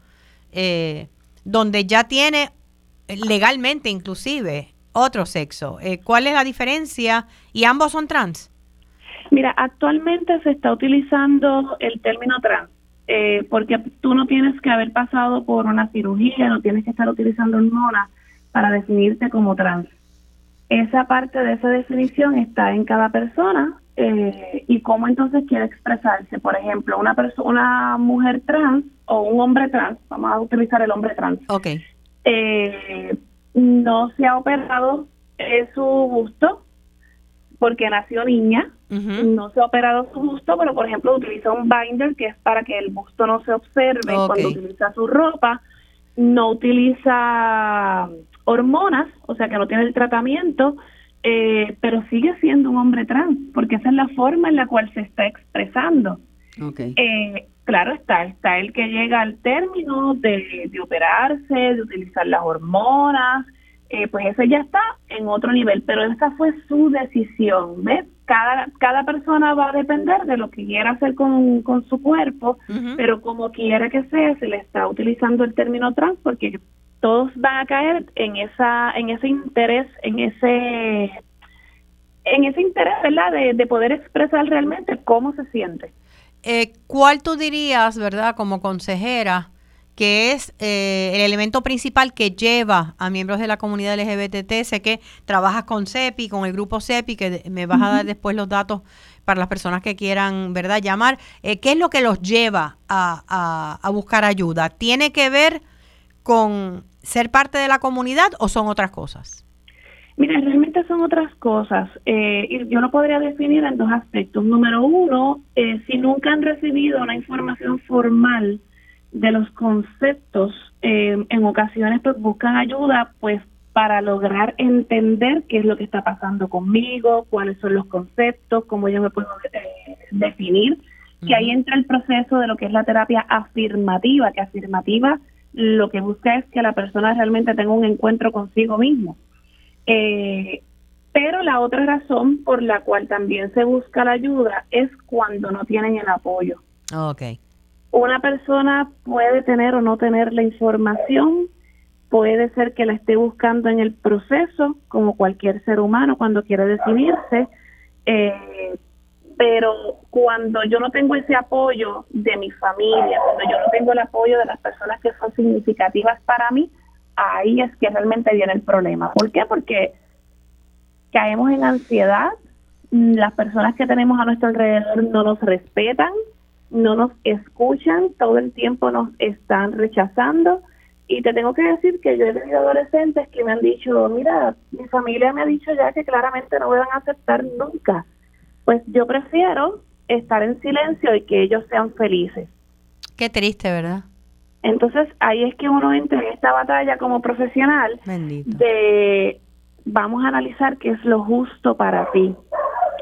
eh, donde ya tiene legalmente inclusive otro sexo. ¿Cuál es la diferencia? ¿Y ambos son trans? Mira, actualmente se está utilizando el término trans. porque tú no tienes que haber pasado por una cirugía, no tienes que estar utilizando hormonas para definirte como trans. Esa parte de esa definición está en cada persona eh, y cómo entonces quiere expresarse. Por ejemplo, una persona, una mujer trans o un hombre trans, vamos a utilizar el hombre trans. Okay. Eh, no se ha operado en su gusto porque nació niña, no se ha operado su busto, pero por ejemplo utiliza un binder que es para que el busto no se observe cuando utiliza su ropa, no utiliza hormonas, o sea que no tiene el tratamiento, eh, pero sigue siendo un hombre trans, porque esa es la forma en la cual se está expresando. Eh, claro está, está el que llega al término de, operarse, de utilizar las hormonas, eh, pues ese ya está en otro nivel, pero esa fue su decisión, ¿ves? Cada, cada persona va a depender de lo que quiera hacer con, con su cuerpo, pero como quiera que sea, se le está utilizando el término trans porque todos van a caer en esa en ese interés, en ese en ese interés, ¿verdad? De, de poder expresar realmente cómo se siente. Eh, ¿Cuál tú dirías, verdad, como consejera, que es eh, el elemento principal que lleva a miembros de la comunidad LGBT? Sé que trabajas con CEPI, con el grupo CEPI, que me vas a dar después los datos para las personas que quieran, ¿verdad?, llamar. Eh, ¿Qué es lo que los lleva a, a buscar ayuda? ¿Tiene que ver con ser parte de la comunidad o son otras cosas? Mira, realmente son otras cosas. Eh, yo lo podría definir en dos aspectos. Número uno, eh, si nunca han recibido una información formal de los conceptos, eh, en ocasiones pues buscan ayuda pues para lograr entender qué es lo que está pasando conmigo, cuáles son los conceptos, cómo yo me puedo definir. Que ahí entra el proceso de lo que es la terapia afirmativa, que afirmativa lo que busca es que la persona realmente tenga un encuentro consigo mismo eh, pero la otra razón por la cual también se busca la ayuda es cuando no tienen el apoyo. Okay. Una persona puede tener o no tener la información, puede ser que la esté buscando en el proceso, como cualquier ser humano cuando quiere definirse, eh, pero cuando yo no tengo ese apoyo de mi familia, cuando yo no tengo el apoyo de las personas que son significativas para mí, ahí es que realmente viene el problema. ¿Por qué? Porque caemos en ansiedad, las personas que tenemos a nuestro alrededor no nos respetan, no nos escuchan, todo el tiempo nos están rechazando. Y te tengo que decir que yo he tenido adolescentes que me han dicho, mira, mi familia me ha dicho ya que claramente no me van a aceptar nunca. Pues yo prefiero estar en silencio y que ellos sean felices. Qué triste, ¿verdad? Entonces ahí es que uno entra en esta batalla como profesional de vamos a analizar qué es lo justo para ti.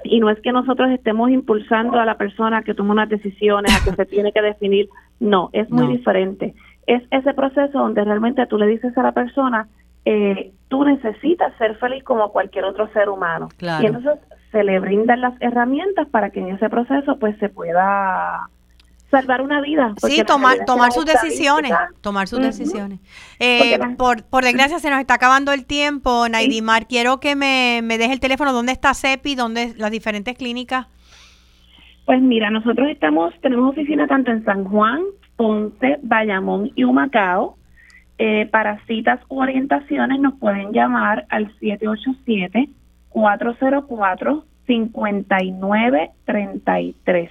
Y no es que nosotros estemos impulsando a la persona que toma unas decisiones, a que se tiene que definir. No, es muy diferente. Es ese proceso donde realmente tú le dices a la persona, eh, tú necesitas ser feliz como cualquier otro ser humano. Y entonces se le brindan las herramientas para que en ese proceso pues se pueda salvar una vida. Sí, tomar, tomar sus decisiones, tomar sus decisiones. Eh, por, por desgracia se nos está acabando el tiempo, Naidimar. Quiero que me, me deje el teléfono. ¿Dónde está CEPI? ¿Dónde las diferentes clínicas? Pues mira, nosotros estamos, tenemos oficina tanto en San Juan, Ponce, Bayamón y Humacao. Eh, para citas u orientaciones nos pueden llamar al 787 404 5933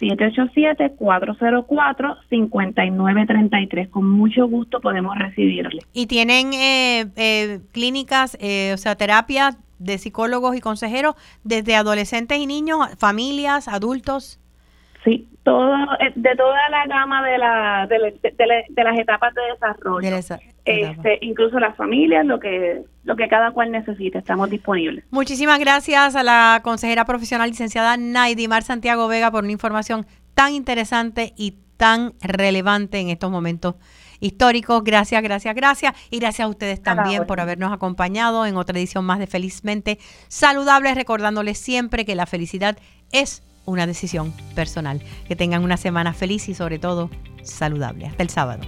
787-404-5933. Con mucho gusto podemos recibirle. ¿Y tienen eh, eh, clínicas, eh, o sea, terapia de psicólogos y consejeros desde adolescentes y niños, familias, adultos? Sí, todo, de toda la gama de, la, de, las etapas de desarrollo. este, incluso las familias, lo que, lo que cada cual necesite, estamos disponibles. Muchísimas gracias a la consejera profesional licenciada Naidimar Santiago Vega por una información tan interesante y tan relevante en estos momentos históricos. Gracias, gracias, gracias. Y gracias a ustedes también por habernos acompañado en otra edición más de Felizmente Saludable, recordándoles siempre que la felicidad es una decisión personal. Que tengan una semana feliz y sobre todo saludable. Hasta el sábado.